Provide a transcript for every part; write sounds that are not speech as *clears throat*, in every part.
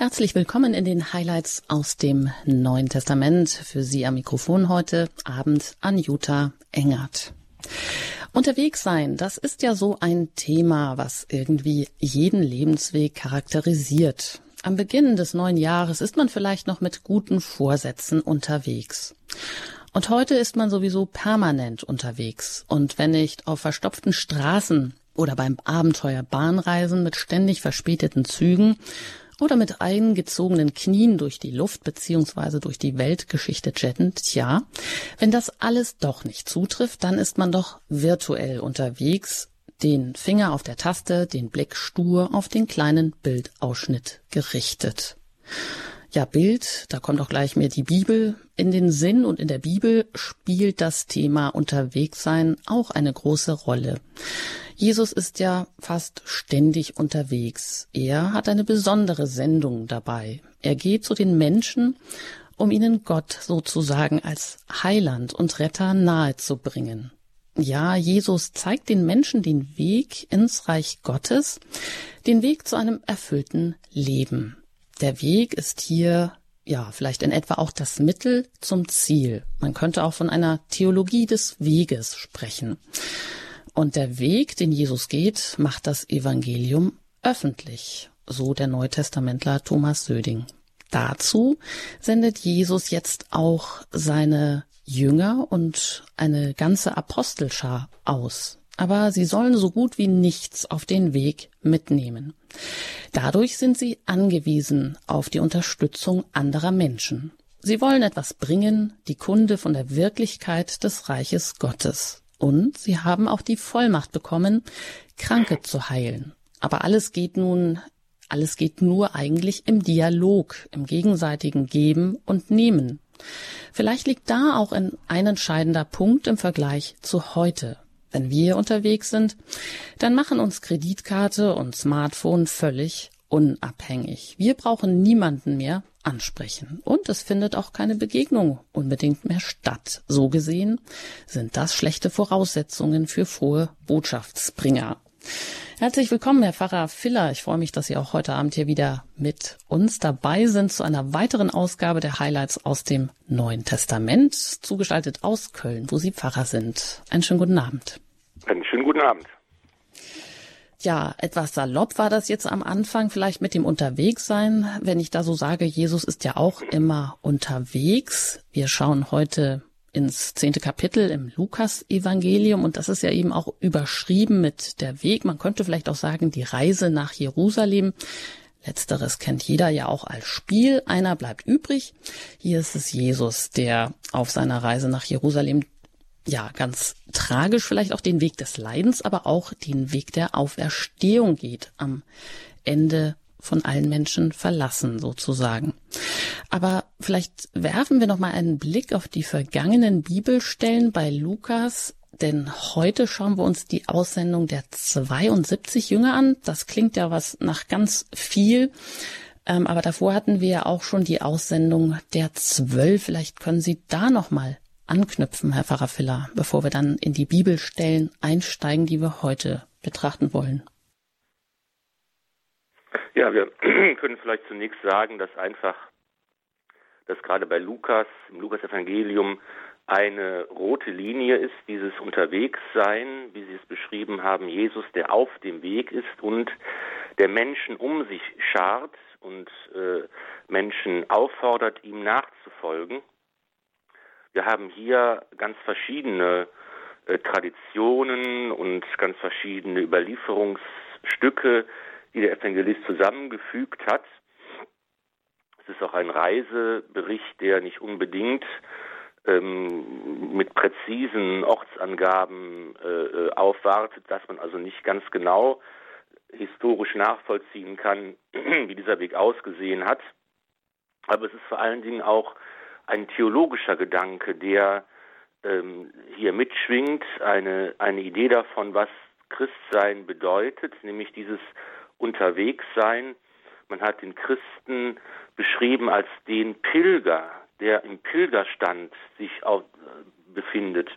Herzlich willkommen in den Highlights aus dem Neuen Testament. Für Sie am Mikrofon heute Abend an Jutta Engert. Unterwegs sein, das ist ja so ein Thema, was irgendwie jeden Lebensweg charakterisiert. Am Beginn des neuen Jahres ist man vielleicht noch mit guten Vorsätzen unterwegs. Und heute ist man sowieso permanent unterwegs. Und wenn nicht auf verstopften Straßen oder beim Abenteuer Bahnreisen mit ständig verspäteten Zügen oder mit eingezogenen Knien durch die Luft beziehungsweise durch die Weltgeschichte jettend, tja, wenn das alles doch nicht zutrifft, dann ist man doch virtuell unterwegs, den Finger auf der Taste, den Blick stur auf den kleinen Bildausschnitt gerichtet. Ja, Bild, da kommt auch gleich mir die Bibel in den Sinn und in der Bibel spielt das Thema Unterwegssein auch eine große Rolle. Jesus ist ja fast ständig unterwegs. Er hat eine besondere Sendung dabei. Er geht zu den Menschen, um ihnen Gott sozusagen als Heiland und Retter nahezubringen. Ja, Jesus zeigt den Menschen den Weg ins Reich Gottes, den Weg zu einem erfüllten Leben. Der Weg ist hier ja, vielleicht in etwa auch das Mittel zum Ziel. Man könnte auch von einer Theologie des Weges sprechen. Und der Weg, den Jesus geht, macht das Evangelium öffentlich, so der Neutestamentler Thomas Söding. Dazu sendet Jesus jetzt auch seine Jünger und eine ganze Apostelschar aus. Aber sie sollen so gut wie nichts auf den Weg mitnehmen. Dadurch sind sie angewiesen auf die Unterstützung anderer Menschen. Sie wollen etwas bringen, die Kunde von der Wirklichkeit des Reiches Gottes. Und sie haben auch die Vollmacht bekommen, Kranke zu heilen. Aber alles geht nun, alles geht nur eigentlich im Dialog, im gegenseitigen Geben und Nehmen. Vielleicht liegt da auch ein, ein entscheidender Punkt im Vergleich zu heute. Wenn wir unterwegs sind, dann machen uns Kreditkarte und Smartphone völlig unabhängig. Wir brauchen niemanden mehr ansprechen. Und es findet auch keine Begegnung unbedingt mehr statt. So gesehen sind das schlechte Voraussetzungen für frohe Botschaftsbringer. Herzlich willkommen, Herr Pfarrer Filler. Ich freue mich, dass Sie auch heute Abend hier wieder mit uns dabei sind zu einer weiteren Ausgabe der Highlights aus dem Neuen Testament, zugeschaltet aus Köln, wo Sie Pfarrer sind. Einen schönen guten Abend. Einen schönen guten Abend. Ja, etwas salopp war das jetzt am Anfang, vielleicht mit dem Unterwegssein. Wenn ich da so sage, Jesus ist ja auch immer unterwegs. Wir schauen heute ins zehnte Kapitel im Lukas-Evangelium und das ist ja eben auch überschrieben mit der Weg. Man könnte vielleicht auch sagen, die Reise nach Jerusalem. Letzteres kennt jeder ja auch als Spiel. Einer bleibt übrig. Hier ist es Jesus, der auf seiner Reise nach Jerusalem ja, ganz tragisch vielleicht auch den Weg des Leidens, aber auch den Weg der Auferstehung geht, am Ende von allen Menschen verlassen sozusagen. Aber vielleicht werfen wir noch mal einen Blick auf die vergangenen Bibelstellen bei Lukas, denn heute schauen wir uns die Aussendung der 72 Jünger an. Das klingt ja was nach ganz viel. Ähm, aber davor hatten wir ja auch schon die Aussendung der zwölf. Vielleicht können Sie da noch mal anknüpfen, Herr Pfarrer Filler, bevor wir dann in die Bibelstellen einsteigen, die wir heute betrachten wollen? Ja, wir *clears throat* können vielleicht zunächst sagen, dass einfach, dass gerade bei Lukas, im Lukas-Evangelium, eine rote Linie ist, dieses Unterwegssein, wie Sie es beschrieben haben, Jesus, der auf dem Weg ist und der Menschen um sich schart und äh, Menschen auffordert, ihm nachzufolgen. Wir haben hier ganz verschiedene äh, Traditionen und ganz verschiedene Überlieferungsstücke, die der Evangelist zusammengefügt hat. Es ist auch ein Reisebericht, der nicht unbedingt ähm, mit präzisen Ortsangaben äh, aufwartet, dass man also nicht ganz genau historisch nachvollziehen kann, *clears throat* wie dieser Weg ausgesehen hat. Aber es ist vor allen Dingen auch ein theologischer Gedanke, der ähm, hier mitschwingt, eine, eine Idee davon, was Christsein bedeutet, nämlich dieses Unterwegssein. Man hat den Christen beschrieben als den Pilger, der im Pilgerstand sich auf, äh, befindet.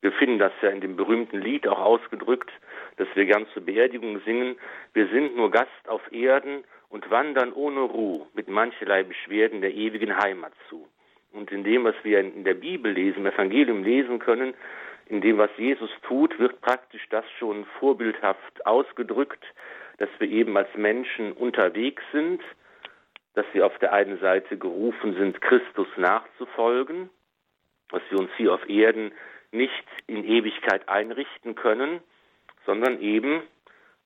Wir finden das ja in dem berühmten Lied auch ausgedrückt, das wir gern zur Beerdigung singen. Wir sind nur Gast auf Erden und wandern ohne Ruhe mit mancherlei Beschwerden der ewigen Heimat zu. Und in dem, was wir in der Bibel lesen, im Evangelium lesen können, in dem, was Jesus tut, wird praktisch das schon vorbildhaft ausgedrückt, dass wir eben als Menschen unterwegs sind, dass wir auf der einen Seite gerufen sind, Christus nachzufolgen, dass wir uns hier auf Erden nicht in Ewigkeit einrichten können, sondern eben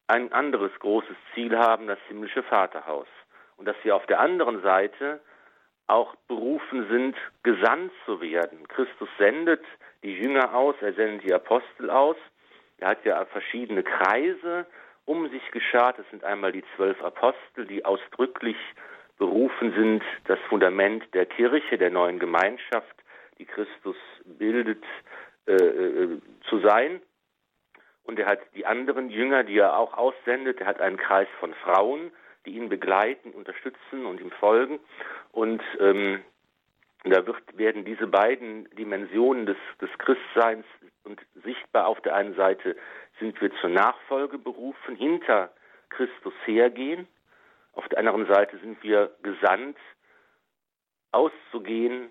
ein anderes großes Ziel haben, das himmlische Vaterhaus. Und dass wir auf der anderen Seite auch berufen sind, gesandt zu werden. Christus sendet die Jünger aus, er sendet die Apostel aus. Er hat ja verschiedene Kreise um sich geschart. Es sind einmal die zwölf Apostel, die ausdrücklich berufen sind, das Fundament der Kirche, der neuen Gemeinschaft, die Christus bildet, äh, äh, zu sein. Und er hat die anderen Jünger, die er auch aussendet. Er hat einen Kreis von Frauen, die ihn begleiten, unterstützen und ihm folgen. Und ähm, da wird, werden diese beiden Dimensionen des, des Christseins und sichtbar auf der einen Seite sind wir zur Nachfolge berufen, hinter Christus hergehen. Auf der anderen Seite sind wir gesandt, auszugehen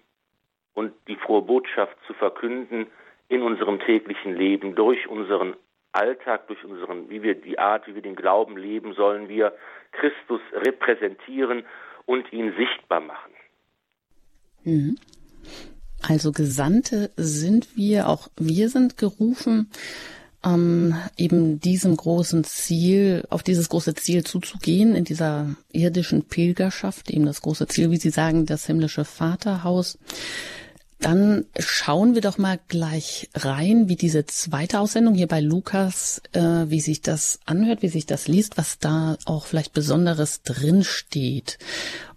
und die frohe Botschaft zu verkünden in unserem täglichen Leben, durch unseren Alltag, durch unseren, wie wir die Art, wie wir den Glauben leben, sollen wir Christus repräsentieren und ihn sichtbar machen. Mhm. Also Gesandte sind wir, auch wir sind gerufen, ähm, eben diesem großen Ziel, auf dieses große Ziel zuzugehen, in dieser irdischen Pilgerschaft, eben das große Ziel, wie Sie sagen, das himmlische Vaterhaus. Dann schauen wir doch mal gleich rein, wie diese zweite Aussendung hier bei Lukas, äh, wie sich das anhört, wie sich das liest, was da auch vielleicht Besonderes drin steht.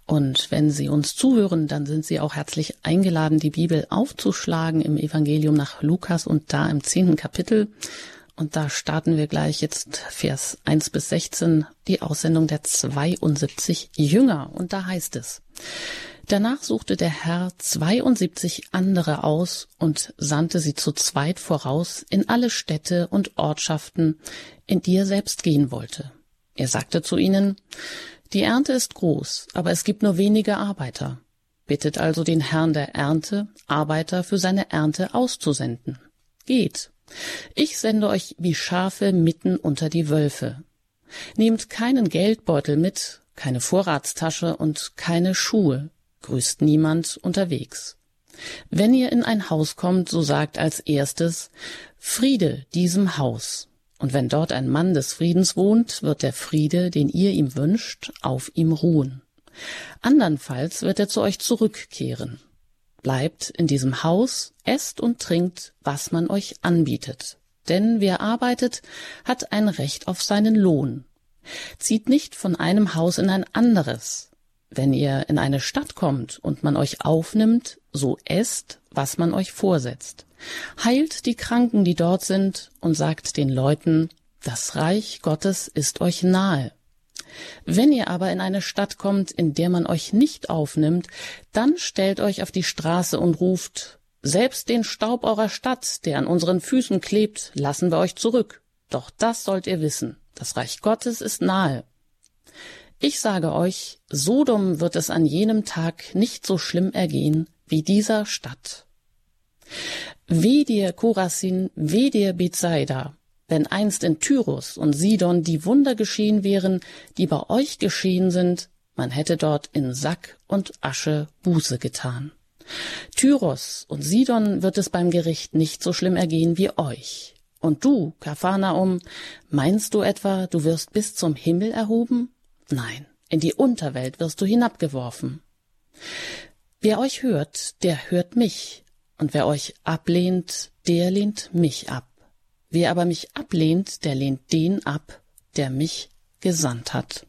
Und wenn Sie uns zuhören, dann sind Sie auch herzlich eingeladen, die Bibel aufzuschlagen im Evangelium nach Lukas und da im zehnten Kapitel. Und da starten wir gleich jetzt Vers 1 bis 16, die Aussendung der 72 Jünger. Und da heißt es, Danach suchte der Herr 72 andere aus und sandte sie zu zweit voraus in alle Städte und Ortschaften, in die er selbst gehen wollte. Er sagte zu ihnen, die Ernte ist groß, aber es gibt nur wenige Arbeiter. Bittet also den Herrn der Ernte, Arbeiter für seine Ernte auszusenden. Geht. Ich sende euch wie Schafe mitten unter die Wölfe. Nehmt keinen Geldbeutel mit, keine Vorratstasche und keine Schuhe, grüßt niemand unterwegs. Wenn ihr in ein Haus kommt, so sagt als erstes Friede diesem Haus. Und wenn dort ein Mann des Friedens wohnt, wird der Friede, den ihr ihm wünscht, auf ihm ruhen. Andernfalls wird er zu euch zurückkehren. Bleibt in diesem Haus, esst und trinkt, was man euch anbietet. Denn wer arbeitet, hat ein Recht auf seinen Lohn. Zieht nicht von einem Haus in ein anderes. Wenn ihr in eine Stadt kommt und man euch aufnimmt, so esst, was man euch vorsetzt. Heilt die Kranken, die dort sind, und sagt den Leuten, das Reich Gottes ist euch nahe. Wenn ihr aber in eine Stadt kommt, in der man euch nicht aufnimmt, dann stellt euch auf die Straße und ruft, selbst den Staub eurer Stadt, der an unseren Füßen klebt, lassen wir euch zurück. Doch das sollt ihr wissen, das Reich Gottes ist nahe. Ich sage euch, Sodom wird es an jenem Tag nicht so schlimm ergehen wie dieser Stadt. Weh dir, Korasin, weh dir, Bethsaida, wenn einst in Tyrus und Sidon die Wunder geschehen wären, die bei euch geschehen sind, man hätte dort in Sack und Asche Buße getan. Tyros und Sidon wird es beim Gericht nicht so schlimm ergehen wie euch. Und du, Kapharnaum, meinst du etwa, du wirst bis zum Himmel erhoben? Nein, in die Unterwelt wirst du hinabgeworfen. Wer euch hört, der hört mich, und wer euch ablehnt, der lehnt mich ab. Wer aber mich ablehnt, der lehnt den ab, der mich gesandt hat.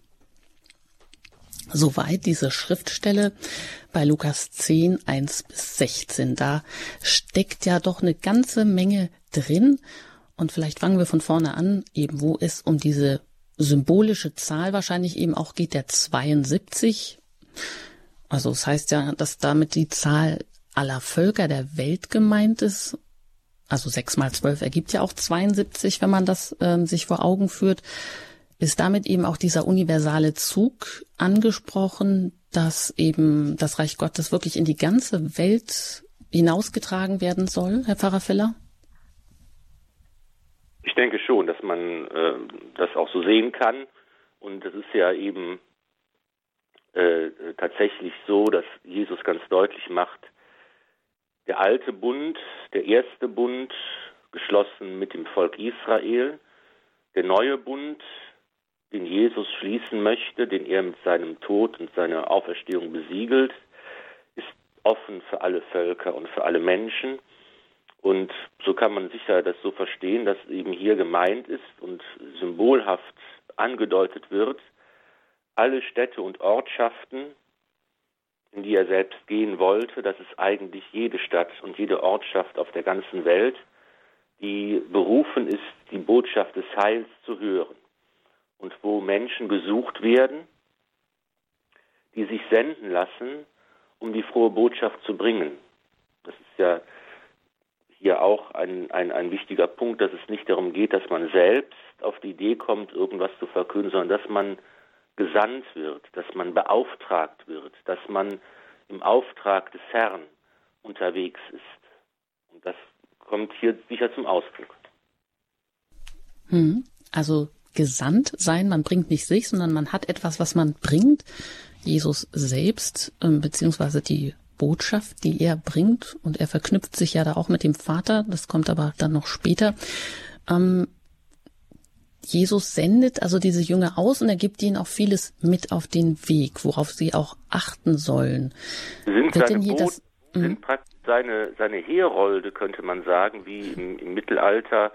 Soweit diese Schriftstelle bei Lukas 10, 1 bis 16. Da steckt ja doch eine ganze Menge drin. Und vielleicht fangen wir von vorne an, eben wo es um diese symbolische Zahl wahrscheinlich eben auch geht, der 72. Also es das heißt ja, dass damit die Zahl aller Völker der Welt gemeint ist. Also sechs mal zwölf ergibt ja auch 72, wenn man das ähm, sich vor Augen führt. ist damit eben auch dieser universale Zug angesprochen, dass eben das Reich Gottes wirklich in die ganze Welt hinausgetragen werden soll, Herr Pfarrer Filler? Ich denke schon, dass man äh, das auch so sehen kann. Und es ist ja eben äh, tatsächlich so, dass Jesus ganz deutlich macht, der alte Bund, der erste Bund, geschlossen mit dem Volk Israel, der neue Bund, den Jesus schließen möchte, den er mit seinem Tod und seiner Auferstehung besiegelt, ist offen für alle Völker und für alle Menschen. Und so kann man sicher das so verstehen, dass eben hier gemeint ist und symbolhaft angedeutet wird, alle Städte und Ortschaften, in die er selbst gehen wollte, das ist eigentlich jede Stadt und jede Ortschaft auf der ganzen Welt, die berufen ist, die Botschaft des Heils zu hören und wo Menschen gesucht werden, die sich senden lassen, um die frohe Botschaft zu bringen. Das ist ja hier auch ein, ein, ein wichtiger Punkt, dass es nicht darum geht, dass man selbst auf die Idee kommt, irgendwas zu verkünden, sondern dass man gesandt wird, dass man beauftragt wird, dass man im Auftrag des Herrn unterwegs ist. Und das kommt hier sicher zum Ausdruck. Hm. Also gesandt sein, man bringt nicht sich, sondern man hat etwas, was man bringt. Jesus selbst, ähm, beziehungsweise die Botschaft, die er bringt, und er verknüpft sich ja da auch mit dem Vater, das kommt aber dann noch später. Ähm, Jesus sendet also diese Jünger aus und er gibt ihnen auch vieles mit auf den Weg, worauf sie auch achten sollen. Sind Wird seine, Boot, das, hm? sind praktisch seine, seine Herolde, könnte man sagen, wie im, im Mittelalter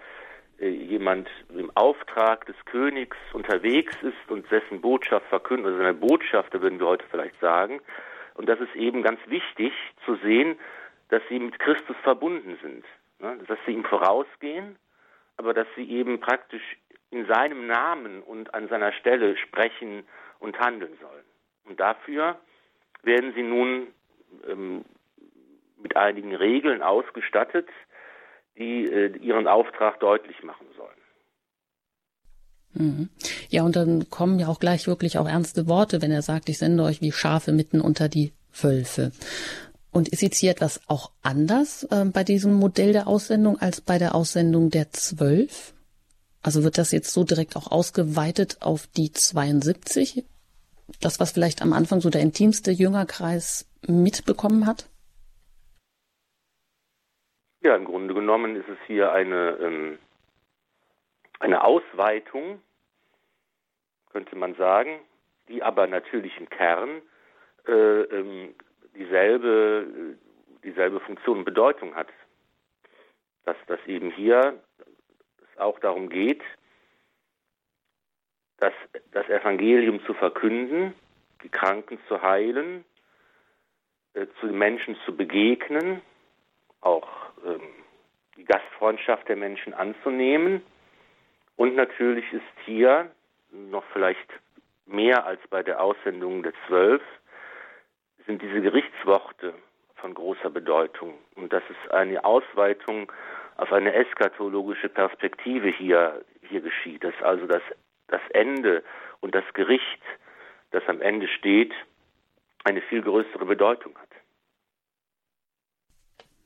äh, jemand im Auftrag des Königs unterwegs ist und dessen Botschaft verkündet, also seine Botschafter würden wir heute vielleicht sagen. Und das ist eben ganz wichtig zu sehen, dass sie mit Christus verbunden sind, ne? dass sie ihm vorausgehen, aber dass sie eben praktisch in seinem Namen und an seiner Stelle sprechen und handeln sollen. Und dafür werden sie nun ähm, mit einigen Regeln ausgestattet, die äh, ihren Auftrag deutlich machen sollen. Mhm. Ja, und dann kommen ja auch gleich wirklich auch ernste Worte, wenn er sagt, ich sende euch wie Schafe mitten unter die Wölfe. Und ist jetzt hier etwas auch anders äh, bei diesem Modell der Aussendung als bei der Aussendung der Zwölf? Also wird das jetzt so direkt auch ausgeweitet auf die 72? Das, was vielleicht am Anfang so der intimste Jüngerkreis mitbekommen hat? Ja, im Grunde genommen ist es hier eine, ähm, eine Ausweitung, könnte man sagen, die aber natürlich im Kern äh, ähm, dieselbe, dieselbe Funktion und Bedeutung hat. Dass das eben hier auch darum geht, das, das Evangelium zu verkünden, die Kranken zu heilen, äh, zu den Menschen zu begegnen, auch ähm, die Gastfreundschaft der Menschen anzunehmen. Und natürlich ist hier noch vielleicht mehr als bei der Aussendung der Zwölf, sind diese Gerichtsworte von großer Bedeutung. Und das ist eine Ausweitung auf eine eskatologische Perspektive hier, hier geschieht, dass also das, das Ende und das Gericht, das am Ende steht, eine viel größere Bedeutung hat.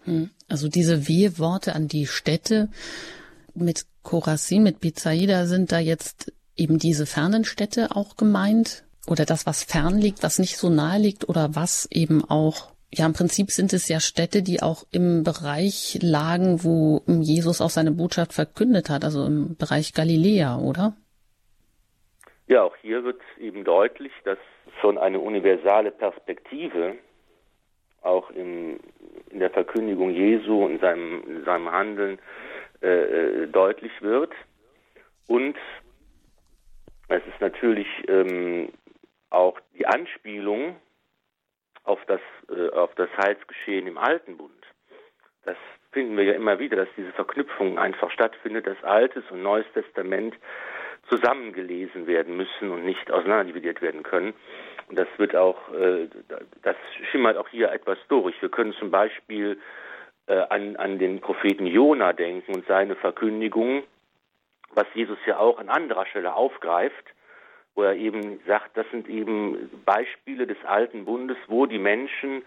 Hm. Also diese Weheworte an die Städte mit Korasin, mit Bizaida sind da jetzt eben diese fernen Städte auch gemeint? Oder das, was fern liegt, was nicht so nahe liegt oder was eben auch ja, im Prinzip sind es ja Städte, die auch im Bereich lagen, wo Jesus auch seine Botschaft verkündet hat, also im Bereich Galiläa, oder? Ja, auch hier wird eben deutlich, dass schon eine universale Perspektive auch in, in der Verkündigung Jesu und seinem, in seinem Handeln äh, äh, deutlich wird. Und es ist natürlich ähm, auch die Anspielung auf das, äh, auf das Heilsgeschehen im Alten Bund. Das finden wir ja immer wieder, dass diese Verknüpfung einfach stattfindet, dass Altes und Neues Testament zusammengelesen werden müssen und nicht auseinanderdividiert werden können. Und das wird auch, äh, das schimmert auch hier etwas durch. Wir können zum Beispiel äh, an, an den Propheten Jona denken und seine Verkündigung, was Jesus ja auch an anderer Stelle aufgreift, wo er eben sagt, das sind eben Beispiele des alten Bundes, wo die Menschen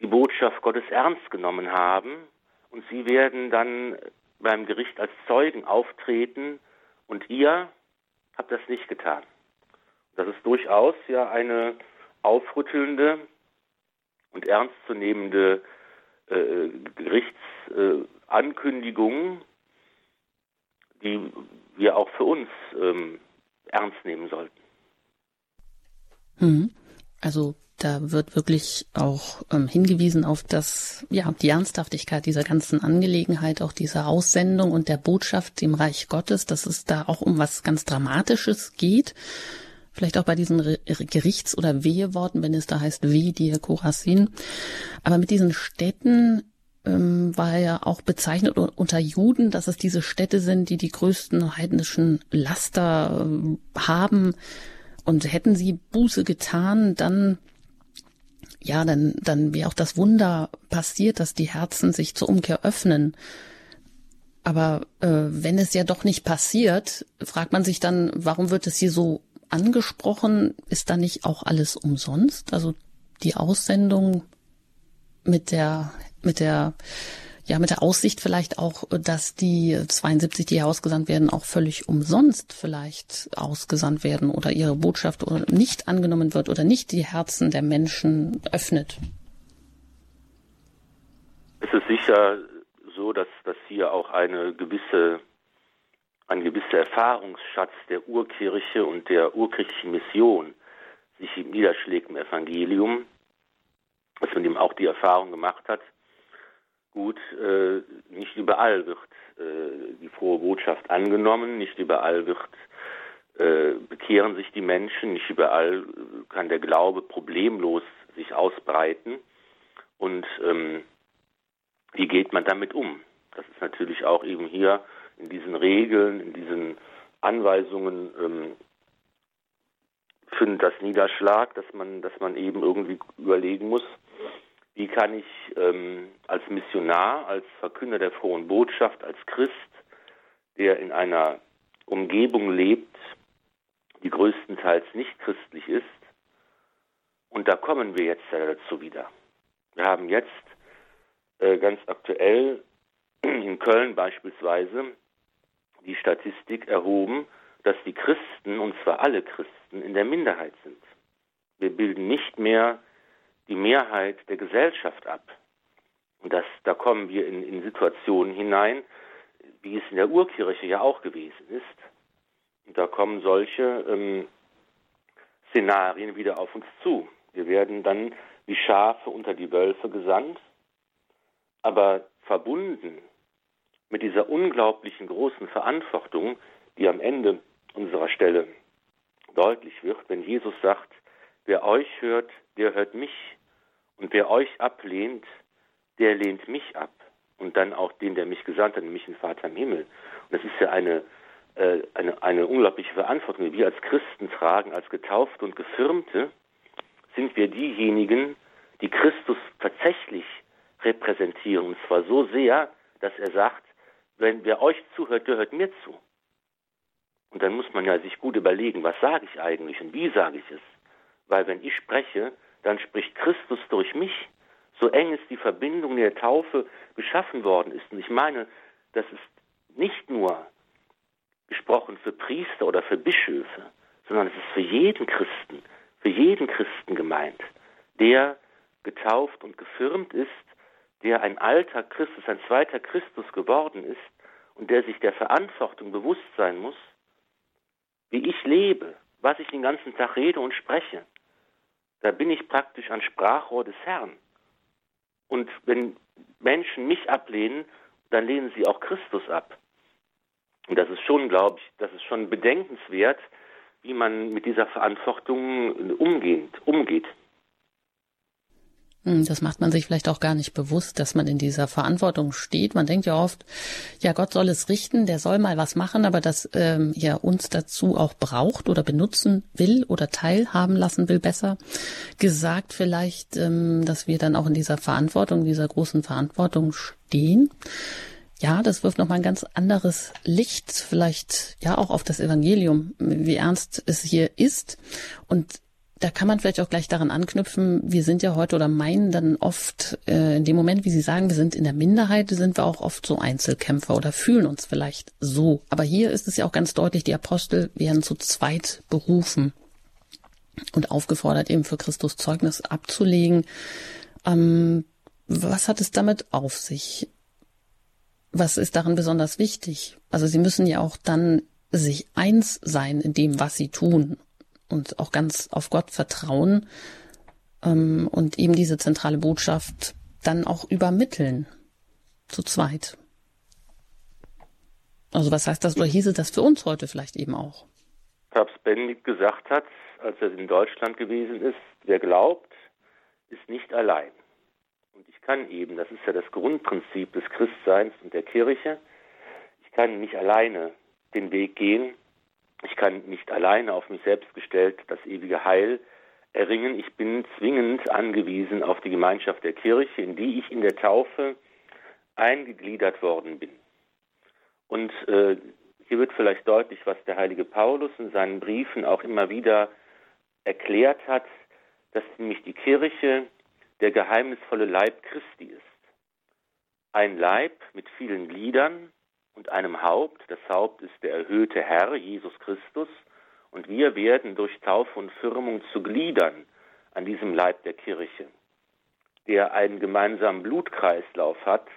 die Botschaft Gottes ernst genommen haben und sie werden dann beim Gericht als Zeugen auftreten und ihr habt das nicht getan. Das ist durchaus ja eine aufrüttelnde und ernstzunehmende äh, Gerichtsankündigung, äh, die wir auch für uns ähm, ernst nehmen sollten. Hm. Also da wird wirklich auch ähm, hingewiesen auf das, ja, die Ernsthaftigkeit dieser ganzen Angelegenheit, auch dieser Aussendung und der Botschaft im Reich Gottes, dass es da auch um was ganz Dramatisches geht. Vielleicht auch bei diesen Re Gerichts- oder Weheworten, wenn es da heißt, wie dir Korasin. Aber mit diesen Städten ähm, war ja auch bezeichnet unter Juden, dass es diese Städte sind, die die größten heidnischen Laster äh, haben. Und hätten sie Buße getan, dann ja, dann, dann wäre auch das Wunder passiert, dass die Herzen sich zur Umkehr öffnen. Aber äh, wenn es ja doch nicht passiert, fragt man sich dann, warum wird es hier so angesprochen? Ist da nicht auch alles umsonst? Also die Aussendung mit der, mit der ja, mit der Aussicht vielleicht auch, dass die 72, die ausgesandt werden, auch völlig umsonst vielleicht ausgesandt werden oder ihre Botschaft nicht angenommen wird oder nicht die Herzen der Menschen öffnet. Es ist sicher so, dass, dass hier auch eine gewisse, ein gewisser Erfahrungsschatz der Urkirche und der urkirchlichen Mission sich niederschlägt im Evangelium, dass man eben auch die Erfahrung gemacht hat, Gut, äh, nicht überall wird äh, die frohe Botschaft angenommen, nicht überall wird äh, bekehren sich die Menschen, nicht überall kann der Glaube problemlos sich ausbreiten. Und ähm, wie geht man damit um? Das ist natürlich auch eben hier in diesen Regeln, in diesen Anweisungen ähm, findet das Niederschlag, dass man, dass man eben irgendwie überlegen muss, wie kann ich ähm, als Missionar, als Verkünder der frohen Botschaft, als Christ, der in einer Umgebung lebt, die größtenteils nicht christlich ist, und da kommen wir jetzt dazu wieder. Wir haben jetzt äh, ganz aktuell *clears throat* in Köln beispielsweise die Statistik erhoben, dass die Christen, und zwar alle Christen, in der Minderheit sind. Wir bilden nicht mehr die Mehrheit der Gesellschaft ab. Und das, da kommen wir in, in Situationen hinein, wie es in der Urkirche ja auch gewesen ist. Und da kommen solche ähm, Szenarien wieder auf uns zu. Wir werden dann wie Schafe unter die Wölfe gesandt, aber verbunden mit dieser unglaublichen großen Verantwortung, die am Ende unserer Stelle deutlich wird, wenn Jesus sagt, wer euch hört, der hört mich. Und wer euch ablehnt, der lehnt mich ab. Und dann auch den, der mich gesandt hat, nämlich den Vater im Himmel. Und das ist ja eine, äh, eine, eine unglaubliche Verantwortung, die wir als Christen tragen, als Getaufte und Gefirmte, sind wir diejenigen, die Christus tatsächlich repräsentieren. Und zwar so sehr, dass er sagt, wenn wer euch zuhört, der hört mir zu. Und dann muss man ja sich gut überlegen, was sage ich eigentlich und wie sage ich es. Weil wenn ich spreche, dann spricht Christus durch mich. So eng ist die Verbindung der Taufe geschaffen worden ist. Und ich meine, das ist nicht nur gesprochen für Priester oder für Bischöfe, sondern es ist für jeden Christen, für jeden Christen gemeint, der getauft und gefirmt ist, der ein alter Christus, ein zweiter Christus geworden ist und der sich der Verantwortung bewusst sein muss, wie ich lebe, was ich den ganzen Tag rede und spreche. Da bin ich praktisch ein Sprachrohr des Herrn. Und wenn Menschen mich ablehnen, dann lehnen sie auch Christus ab. Und das ist schon, glaube ich, das ist schon bedenkenswert, wie man mit dieser Verantwortung umgeht. umgeht. Hm, das macht man sich vielleicht auch gar nicht bewusst, dass man in dieser Verantwortung steht. Man denkt ja oft, ja, Gott soll es richten, der soll mal was machen, aber dass ähm, ja uns dazu auch braucht oder benutzen will oder teilhaben lassen will, besser gesagt vielleicht, ähm, dass wir dann auch in dieser Verantwortung, dieser großen Verantwortung stehen. ja, das wirft nochmal ein ganz anderes Licht, vielleicht ja auch auf das Evangelium, wie ernst es hier ist. Und da kann man vielleicht auch gleich daran anknüpfen, wir sind ja heute oder meinen dann oft, äh, in dem Moment, wie Sie sagen, wir sind in der Minderheit, sind wir auch oft so Einzelkämpfer oder fühlen uns vielleicht so. Aber hier ist es ja auch ganz deutlich, die Apostel werden zu zweit berufen und aufgefordert, eben für Christus Zeugnis abzulegen. Ähm, was hat es damit auf sich? Was ist daran besonders wichtig? Also sie müssen ja auch dann sich eins sein in dem, was sie tun und auch ganz auf Gott vertrauen ähm, und eben diese zentrale Botschaft dann auch übermitteln. Zu zweit. Also was heißt das oder hieße das für uns heute vielleicht eben auch? Papst Benedikt gesagt hat, als er in Deutschland gewesen ist, wer glaubt, ist nicht allein. Und ich kann eben, das ist ja das Grundprinzip des Christseins und der Kirche, ich kann nicht alleine den Weg gehen, ich kann nicht alleine auf mich selbst gestellt das ewige Heil erringen. Ich bin zwingend angewiesen auf die Gemeinschaft der Kirche, in die ich in der Taufe eingegliedert worden bin. Und äh, hier wird vielleicht deutlich, was der heilige Paulus in seinen Briefen auch immer wieder erklärt hat, dass nämlich die Kirche der geheimnisvolle Leib Christi ist. Ein Leib mit vielen Gliedern, und einem Haupt. Das Haupt ist der erhöhte Herr, Jesus Christus. Und wir werden durch Taufe und Firmung zu Gliedern an diesem Leib der Kirche, der einen gemeinsamen Blutkreislauf hat,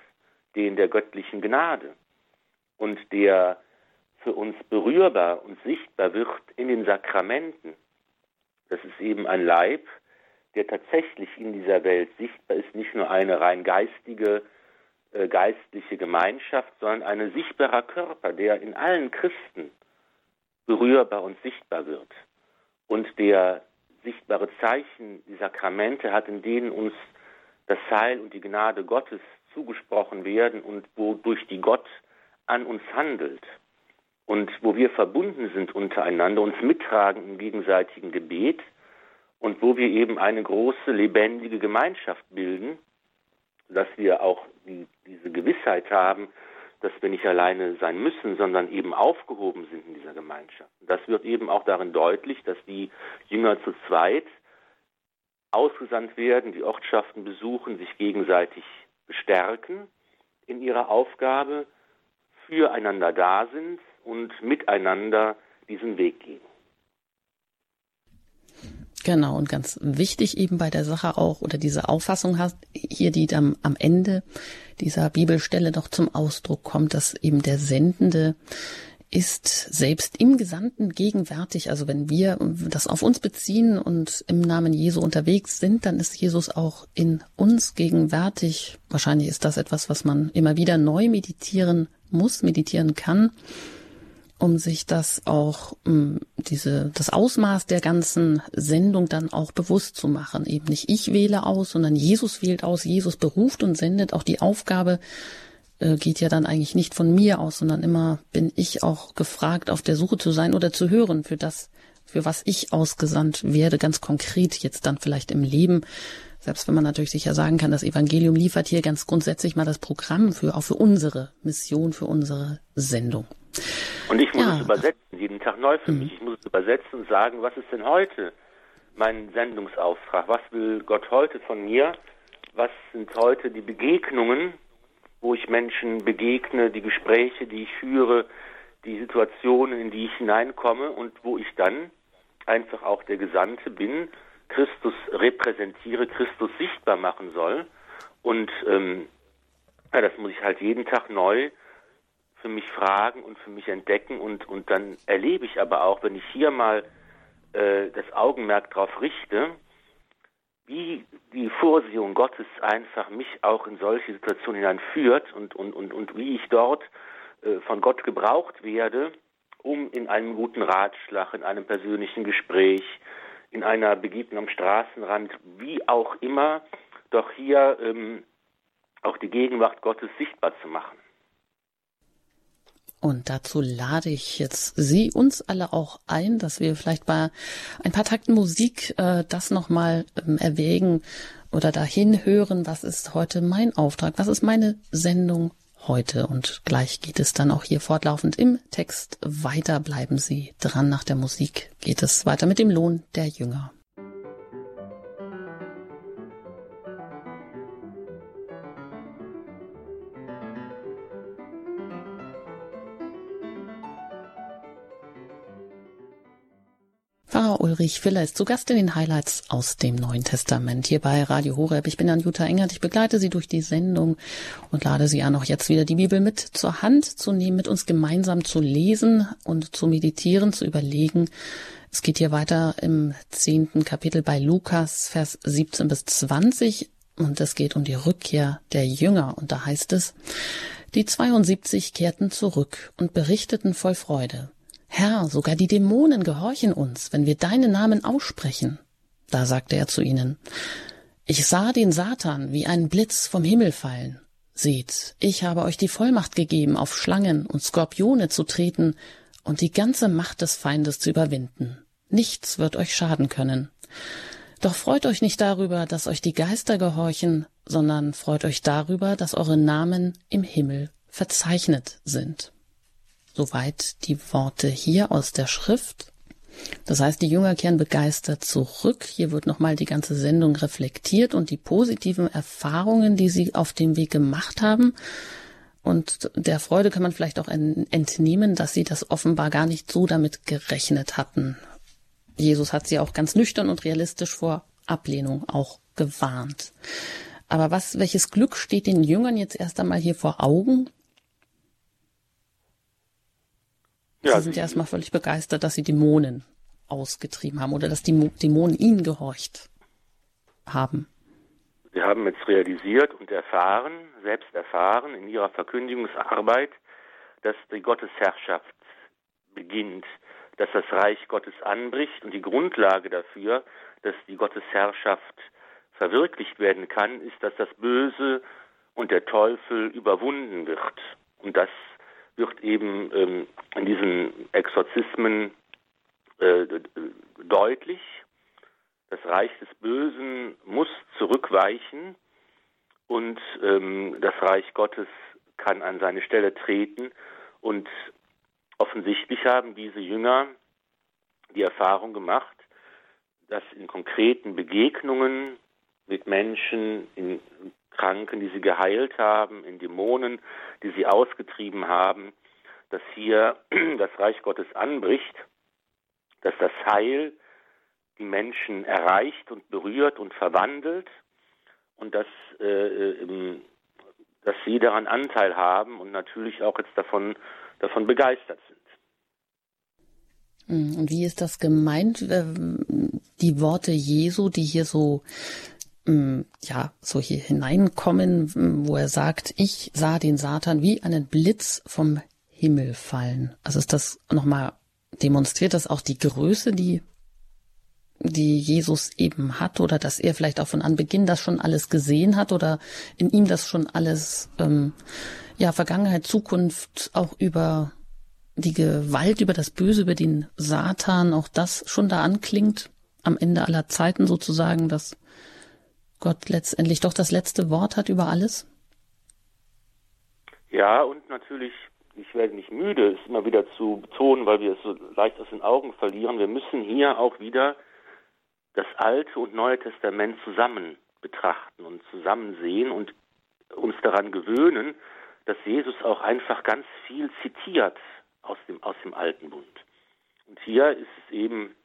den der göttlichen Gnade und der für uns berührbar und sichtbar wird in den Sakramenten. Das ist eben ein Leib, der tatsächlich in dieser Welt sichtbar ist, nicht nur eine rein geistige äh, geistliche Gemeinschaft, sondern ein sichtbarer Körper, der in allen Christen berührbar und sichtbar wird. Und der sichtbare Zeichen, die Sakramente hat, in denen uns das Heil und die Gnade Gottes zugesprochen werden und wodurch die Gott an uns handelt. Und wo wir verbunden sind untereinander, uns mittragen im gegenseitigen Gebet und wo wir eben eine große lebendige Gemeinschaft bilden, dass wir auch die, diese Gewissheit haben, dass wir nicht alleine sein müssen, sondern eben aufgehoben sind in dieser Gemeinschaft. Das wird eben auch darin deutlich, dass die Jünger zu zweit ausgesandt werden, die Ortschaften besuchen, sich gegenseitig bestärken in ihrer Aufgabe, füreinander da sind und miteinander diesen Weg gehen. Genau, und ganz wichtig eben bei der Sache auch, oder diese Auffassung hast, hier, die dann am Ende dieser Bibelstelle doch zum Ausdruck kommt, dass eben der Sendende ist selbst im Gesandten gegenwärtig. Also wenn wir das auf uns beziehen und im Namen Jesu unterwegs sind, dann ist Jesus auch in uns gegenwärtig. Wahrscheinlich ist das etwas, was man immer wieder neu meditieren muss, meditieren kann um sich das auch, um diese, das Ausmaß der ganzen Sendung dann auch bewusst zu machen. Eben nicht ich wähle aus, sondern Jesus wählt aus, Jesus beruft und sendet. Auch die Aufgabe äh, geht ja dann eigentlich nicht von mir aus, sondern immer bin ich auch gefragt, auf der Suche zu sein oder zu hören für das, für was ich ausgesandt werde, ganz konkret jetzt dann vielleicht im Leben. Selbst wenn man natürlich sicher sagen kann, das Evangelium liefert hier ganz grundsätzlich mal das Programm für, auch für unsere Mission, für unsere Sendung. Und ich muss ja. es übersetzen, jeden Tag neu für mhm. mich. Ich muss es übersetzen und sagen, was ist denn heute mein Sendungsauftrag? Was will Gott heute von mir? Was sind heute die Begegnungen, wo ich Menschen begegne, die Gespräche, die ich führe, die Situationen, in die ich hineinkomme und wo ich dann einfach auch der Gesandte bin, Christus repräsentiere, Christus sichtbar machen soll. Und ähm, ja, das muss ich halt jeden Tag neu für mich fragen und für mich entdecken und, und dann erlebe ich aber auch, wenn ich hier mal äh, das Augenmerk darauf richte, wie die Vorsehung Gottes einfach mich auch in solche Situationen hineinführt und, und, und, und wie ich dort äh, von Gott gebraucht werde, um in einem guten Ratschlag, in einem persönlichen Gespräch, in einer Begegnung am Straßenrand, wie auch immer, doch hier ähm, auch die Gegenwart Gottes sichtbar zu machen. Und dazu lade ich jetzt Sie uns alle auch ein, dass wir vielleicht bei ein paar Takten Musik äh, das nochmal ähm, erwägen oder dahin hören, was ist heute mein Auftrag, was ist meine Sendung heute. Und gleich geht es dann auch hier fortlaufend im Text weiter. Bleiben Sie dran. Nach der Musik geht es weiter mit dem Lohn der Jünger. Ulrich Filler ist zu Gast in den Highlights aus dem Neuen Testament hier bei Radio Horeb. Ich bin Anjuta Engert. Ich begleite Sie durch die Sendung und lade Sie an, auch jetzt wieder die Bibel mit zur Hand zu nehmen, mit uns gemeinsam zu lesen und zu meditieren, zu überlegen. Es geht hier weiter im zehnten Kapitel bei Lukas, Vers 17 bis 20 und es geht um die Rückkehr der Jünger und da heißt es, die 72 kehrten zurück und berichteten voll Freude. Herr, sogar die Dämonen gehorchen uns, wenn wir deinen Namen aussprechen. Da sagte er zu ihnen, Ich sah den Satan wie einen Blitz vom Himmel fallen. Seht, ich habe euch die Vollmacht gegeben, auf Schlangen und Skorpione zu treten und die ganze Macht des Feindes zu überwinden. Nichts wird euch schaden können. Doch freut euch nicht darüber, dass euch die Geister gehorchen, sondern freut euch darüber, dass eure Namen im Himmel verzeichnet sind. Soweit die Worte hier aus der Schrift. Das heißt, die Jünger kehren begeistert zurück. Hier wird nochmal die ganze Sendung reflektiert und die positiven Erfahrungen, die sie auf dem Weg gemacht haben. Und der Freude kann man vielleicht auch entnehmen, dass sie das offenbar gar nicht so damit gerechnet hatten. Jesus hat sie auch ganz nüchtern und realistisch vor Ablehnung auch gewarnt. Aber was, welches Glück steht den Jüngern jetzt erst einmal hier vor Augen? Ja, Sie sind ja erstmal völlig begeistert, dass Sie Dämonen ausgetrieben haben oder dass die Dämonen Ihnen gehorcht haben. Sie haben jetzt realisiert und erfahren, selbst erfahren in ihrer Verkündigungsarbeit, dass die Gottesherrschaft beginnt, dass das Reich Gottes anbricht und die Grundlage dafür, dass die Gottesherrschaft verwirklicht werden kann, ist, dass das Böse und der Teufel überwunden wird. Und das wird eben ähm, in diesen Exorzismen äh, deutlich. Das Reich des Bösen muss zurückweichen und ähm, das Reich Gottes kann an seine Stelle treten. Und offensichtlich haben diese Jünger die Erfahrung gemacht, dass in konkreten Begegnungen mit Menschen, in Kranken, die sie geheilt haben, in Dämonen, die sie ausgetrieben haben, dass hier *clears throat* das Reich Gottes anbricht, dass das Heil die Menschen erreicht und berührt und verwandelt und dass, äh, dass sie daran Anteil haben und natürlich auch jetzt davon, davon begeistert sind. Hm, und wie ist das gemeint? Die Worte Jesu, die hier so ja, so hier hineinkommen, mm, wo er sagt, ich sah den Satan wie einen Blitz vom Himmel fallen. Also ist das nochmal, demonstriert das auch die Größe, die, die Jesus eben hat oder dass er vielleicht auch von Anbeginn das schon alles gesehen hat oder in ihm das schon alles, ähm, ja, Vergangenheit, Zukunft auch über die Gewalt, über das Böse, über den Satan, auch das schon da anklingt, am Ende aller Zeiten sozusagen, dass Gott letztendlich doch das letzte Wort hat über alles? Ja, und natürlich, ich werde nicht müde, es immer wieder zu betonen, weil wir es so leicht aus den Augen verlieren. Wir müssen hier auch wieder das Alte und Neue Testament zusammen betrachten und zusammen sehen und uns daran gewöhnen, dass Jesus auch einfach ganz viel zitiert aus dem, aus dem Alten Bund. Und hier ist es eben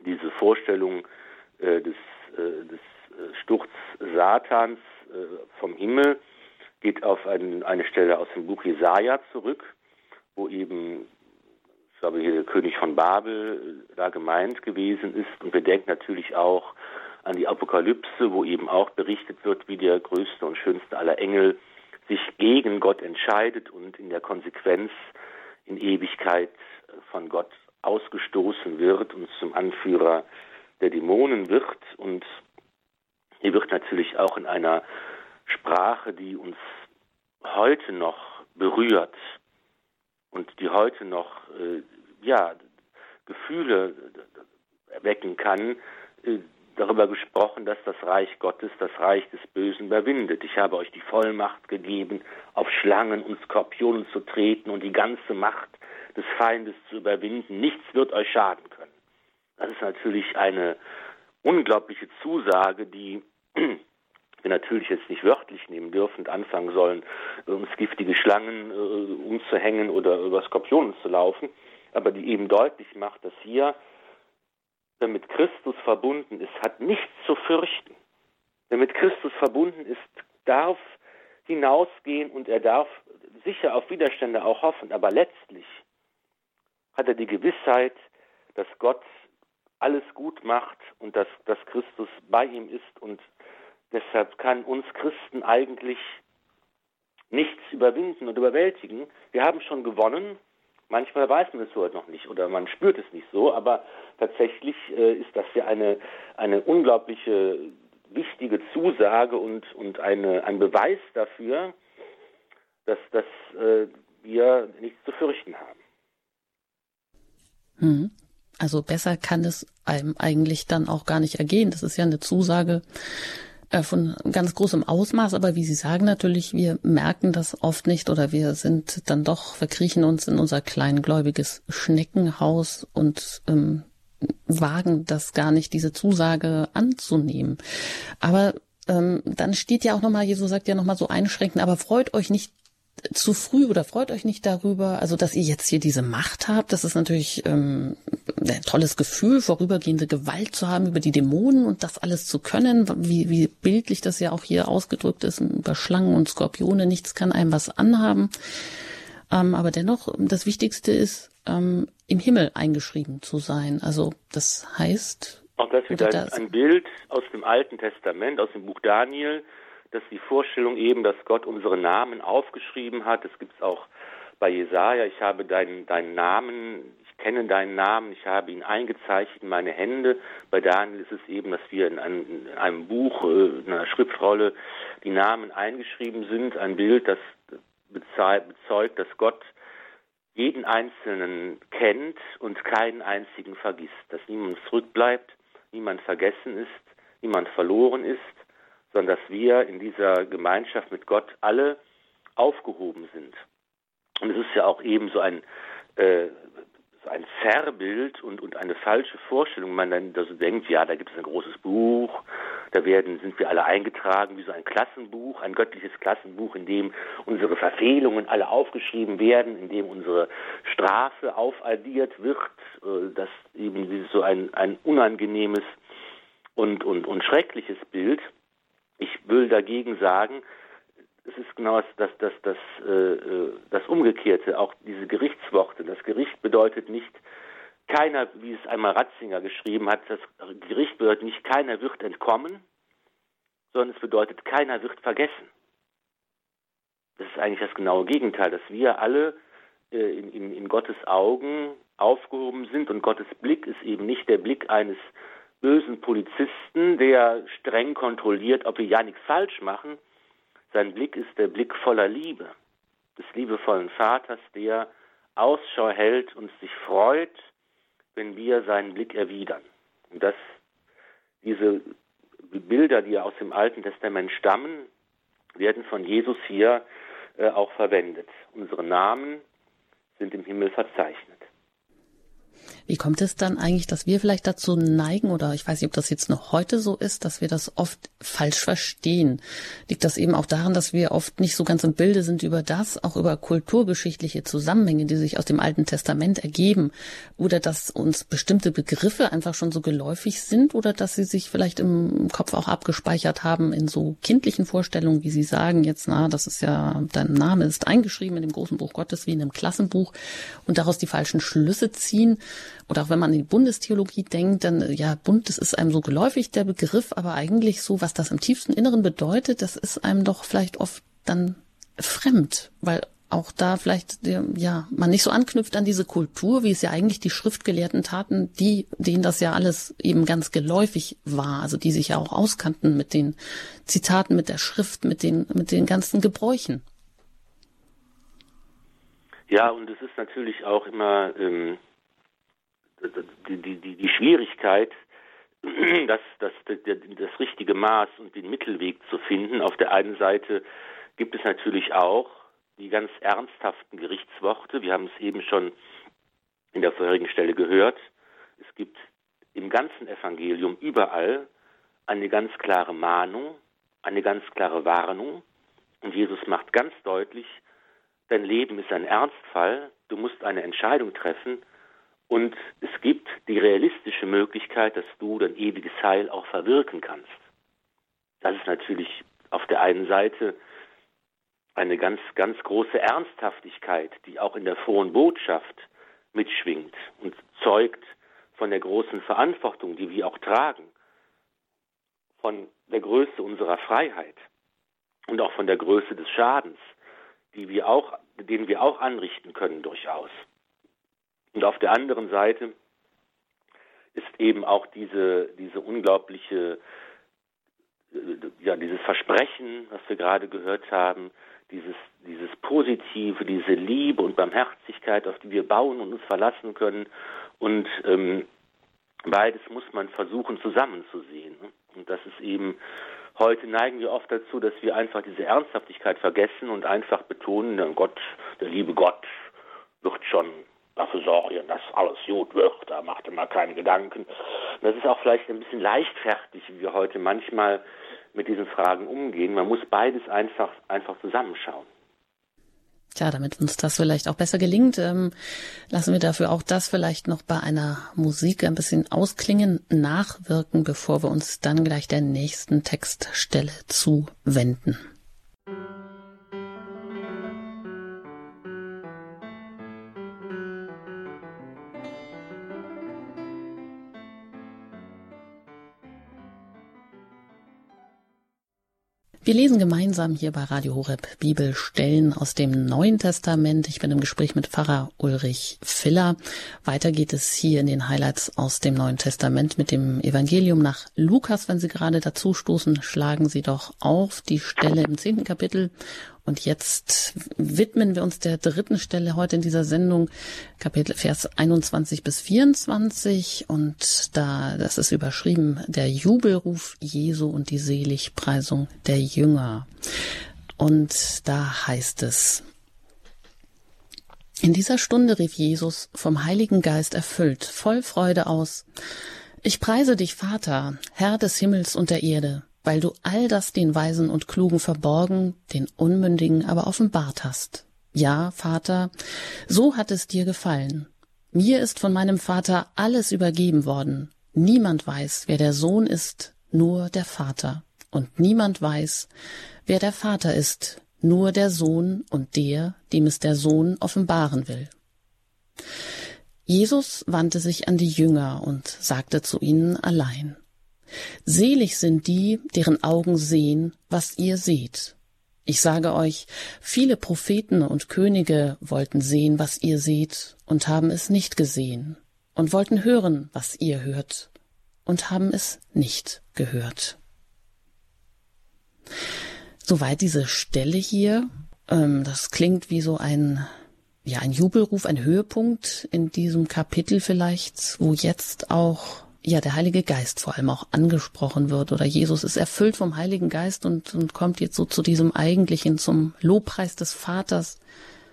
diese Vorstellung äh, des, äh, des Sturz Satans äh, vom Himmel geht auf ein, eine Stelle aus dem Buch Jesaja zurück, wo eben, ich glaube, hier der König von Babel äh, da gemeint gewesen ist. Und wir denken natürlich auch an die Apokalypse, wo eben auch berichtet wird, wie der größte und schönste aller Engel sich gegen Gott entscheidet und in der Konsequenz in Ewigkeit von Gott ausgestoßen wird und zum Anführer der Dämonen wird. Und die wird natürlich auch in einer Sprache, die uns heute noch berührt und die heute noch äh, ja, Gefühle erwecken kann, äh, darüber gesprochen, dass das Reich Gottes das Reich des Bösen überwindet. Ich habe euch die Vollmacht gegeben, auf Schlangen und Skorpionen zu treten und die ganze Macht des Feindes zu überwinden. Nichts wird euch schaden können. Das ist natürlich eine unglaubliche Zusage, die *clears throat* wir natürlich jetzt nicht wörtlich nehmen dürfen und anfangen sollen, uns giftige Schlangen äh, umzuhängen oder über Skorpionen zu laufen, aber die eben deutlich macht, dass hier, wer mit Christus verbunden ist, hat nichts zu fürchten. Wer mit Christus verbunden ist, darf hinausgehen und er darf sicher auf Widerstände auch hoffen, aber letztlich hat er die Gewissheit, dass Gott alles gut macht und dass, dass Christus bei ihm ist und deshalb kann uns Christen eigentlich nichts überwinden und überwältigen. Wir haben schon gewonnen. Manchmal weiß man es so noch nicht oder man spürt es nicht so, aber tatsächlich äh, ist das ja eine, eine unglaubliche wichtige Zusage und, und eine, ein Beweis dafür, dass, dass äh, wir nichts zu fürchten haben. Hm. Also besser kann es einem eigentlich dann auch gar nicht ergehen. Das ist ja eine Zusage äh, von ganz großem Ausmaß, aber wie Sie sagen natürlich, wir merken das oft nicht oder wir sind dann doch, verkriechen uns in unser kleingläubiges Schneckenhaus und ähm, wagen das gar nicht, diese Zusage anzunehmen. Aber ähm, dann steht ja auch nochmal, Jesus sagt ja nochmal so einschränken, aber freut euch nicht zu früh oder freut euch nicht darüber, also dass ihr jetzt hier diese Macht habt. Das ist natürlich ähm, ein tolles Gefühl, vorübergehende Gewalt zu haben über die Dämonen und das alles zu können, wie, wie bildlich das ja auch hier ausgedrückt ist, über Schlangen und Skorpione, nichts kann einem was anhaben. Ähm, aber dennoch, das Wichtigste ist, ähm, im Himmel eingeschrieben zu sein. Also das heißt. Auch das wieder das ein Bild aus dem Alten Testament, aus dem Buch Daniel, dass die Vorstellung eben, dass Gott unsere Namen aufgeschrieben hat. Das gibt es auch bei Jesaja. Ich habe deinen, deinen Namen, ich kenne deinen Namen, ich habe ihn eingezeichnet in meine Hände. Bei Daniel ist es eben, dass wir in einem, in einem Buch, äh, in einer Schriftrolle die Namen eingeschrieben sind. Ein Bild, das bezeugt, dass Gott jeden Einzelnen kennt und keinen einzigen vergisst, dass niemand zurückbleibt, niemand vergessen ist, niemand verloren ist sondern dass wir in dieser Gemeinschaft mit Gott alle aufgehoben sind. Und es ist ja auch eben so ein, äh, so ein Zerrbild und, und eine falsche Vorstellung, wenn man dann so denkt, ja, da gibt es ein großes Buch, da werden, sind wir alle eingetragen wie so ein Klassenbuch, ein göttliches Klassenbuch, in dem unsere Verfehlungen alle aufgeschrieben werden, in dem unsere Strafe aufaddiert wird, äh, dass eben so ein, ein unangenehmes und, und, und schreckliches Bild. Ich will dagegen sagen, es ist genau das, das, das, äh, äh, das Umgekehrte, auch diese Gerichtsworte. Das Gericht bedeutet nicht, keiner, wie es einmal Ratzinger geschrieben hat, das Gericht bedeutet nicht, keiner wird entkommen, sondern es bedeutet, keiner wird vergessen. Das ist eigentlich das genaue Gegenteil, dass wir alle äh, in, in, in Gottes Augen aufgehoben sind und Gottes Blick ist eben nicht der Blick eines bösen Polizisten, der streng kontrolliert, ob wir ja nichts falsch machen. Sein Blick ist der Blick voller Liebe, des liebevollen Vaters, der Ausschau hält und sich freut, wenn wir seinen Blick erwidern. Und dass diese Bilder, die aus dem Alten Testament stammen, werden von Jesus hier äh, auch verwendet. Unsere Namen sind im Himmel verzeichnet. Wie kommt es dann eigentlich, dass wir vielleicht dazu neigen, oder ich weiß nicht, ob das jetzt noch heute so ist, dass wir das oft falsch verstehen? Liegt das eben auch daran, dass wir oft nicht so ganz im Bilde sind über das, auch über kulturgeschichtliche Zusammenhänge, die sich aus dem Alten Testament ergeben? Oder dass uns bestimmte Begriffe einfach schon so geläufig sind oder dass sie sich vielleicht im Kopf auch abgespeichert haben in so kindlichen Vorstellungen, wie Sie sagen jetzt, na, das ist ja, dein Name ist eingeschrieben in dem großen Buch Gottes wie in einem Klassenbuch und daraus die falschen Schlüsse ziehen? Oder auch wenn man in die Bundestheologie denkt, dann, ja, Bund, das ist einem so geläufig, der Begriff, aber eigentlich so, was das im tiefsten Inneren bedeutet, das ist einem doch vielleicht oft dann fremd, weil auch da vielleicht ja man nicht so anknüpft an diese Kultur, wie es ja eigentlich die Schriftgelehrten taten, die denen das ja alles eben ganz geläufig war, also die sich ja auch auskannten mit den Zitaten, mit der Schrift, mit den mit den ganzen Gebräuchen. Ja, und es ist natürlich auch immer ähm, die, die, die, Schwierigkeit, *clears throat* das, das, das richtige Maß und den Mittelweg zu finden. Auf der einen Seite gibt es natürlich auch die ganz ernsthaften Gerichtsworte. Wir haben es eben schon in der vorherigen Stelle gehört. Es gibt im ganzen Evangelium überall eine ganz klare Mahnung, eine ganz klare Warnung. Und Jesus macht ganz deutlich, dein Leben ist ein Ernstfall, du musst eine Entscheidung treffen und es gibt die realistische Möglichkeit, dass du dein ewiges Heil auch verwirken kannst. Das ist natürlich auf der einen Seite eine ganz, ganz große Ernsthaftigkeit, die auch in der frohen Botschaft mitschwingt und zeugt von der großen Verantwortung, die wir auch tragen, von der Größe unserer Freiheit und auch von der Größe des Schadens, die wir auch, den wir auch anrichten können durchaus. Und auf der anderen Seite ist eben auch diese, diese unglaubliche, ja, dieses Versprechen, was wir gerade gehört haben, dieses, dieses Positive, diese Liebe und Barmherzigkeit, auf die wir bauen und uns verlassen können. Und ähm, beides muss man versuchen zusammenzusehen. Und das ist eben, heute neigen wir oft dazu, dass wir einfach diese Ernsthaftigkeit vergessen und einfach betonen, Gott, der liebe Gott wird schon dafür sorgen, dass alles gut wird, da macht mal keine Gedanken. Das ist auch vielleicht ein bisschen leichtfertig, wie wir heute manchmal mit diesen Fragen umgehen. Man muss beides einfach, einfach zusammenschauen. Tja, damit uns das vielleicht auch besser gelingt, ähm, lassen wir dafür auch das vielleicht noch bei einer Musik ein bisschen ausklingen, nachwirken, bevor wir uns dann gleich der nächsten Textstelle zuwenden. Wir lesen gemeinsam hier bei Radio Horeb Bibelstellen aus dem Neuen Testament. Ich bin im Gespräch mit Pfarrer Ulrich Filler. Weiter geht es hier in den Highlights aus dem Neuen Testament mit dem Evangelium nach Lukas. Wenn Sie gerade dazu stoßen, schlagen Sie doch auf die Stelle im zehnten Kapitel und jetzt widmen wir uns der dritten Stelle heute in dieser Sendung, Kapitel Vers 21 bis 24. Und da, das ist überschrieben, der Jubelruf Jesu und die Seligpreisung der Jünger. Und da heißt es, in dieser Stunde rief Jesus, vom Heiligen Geist erfüllt, voll Freude aus, Ich preise dich, Vater, Herr des Himmels und der Erde, weil du all das den Weisen und Klugen verborgen, den Unmündigen aber offenbart hast. Ja, Vater, so hat es dir gefallen. Mir ist von meinem Vater alles übergeben worden. Niemand weiß, wer der Sohn ist, nur der Vater. Und niemand weiß, wer der Vater ist, nur der Sohn und der, dem es der Sohn offenbaren will. Jesus wandte sich an die Jünger und sagte zu ihnen allein, Selig sind die, deren Augen sehen, was ihr seht. Ich sage euch, viele Propheten und Könige wollten sehen, was ihr seht, und haben es nicht gesehen, und wollten hören, was ihr hört, und haben es nicht gehört. Soweit diese Stelle hier. Ähm, das klingt wie so ein, ja, ein Jubelruf, ein Höhepunkt in diesem Kapitel vielleicht, wo jetzt auch ja der Heilige Geist vor allem auch angesprochen wird oder Jesus ist erfüllt vom Heiligen Geist und, und kommt jetzt so zu diesem eigentlichen, zum Lobpreis des Vaters.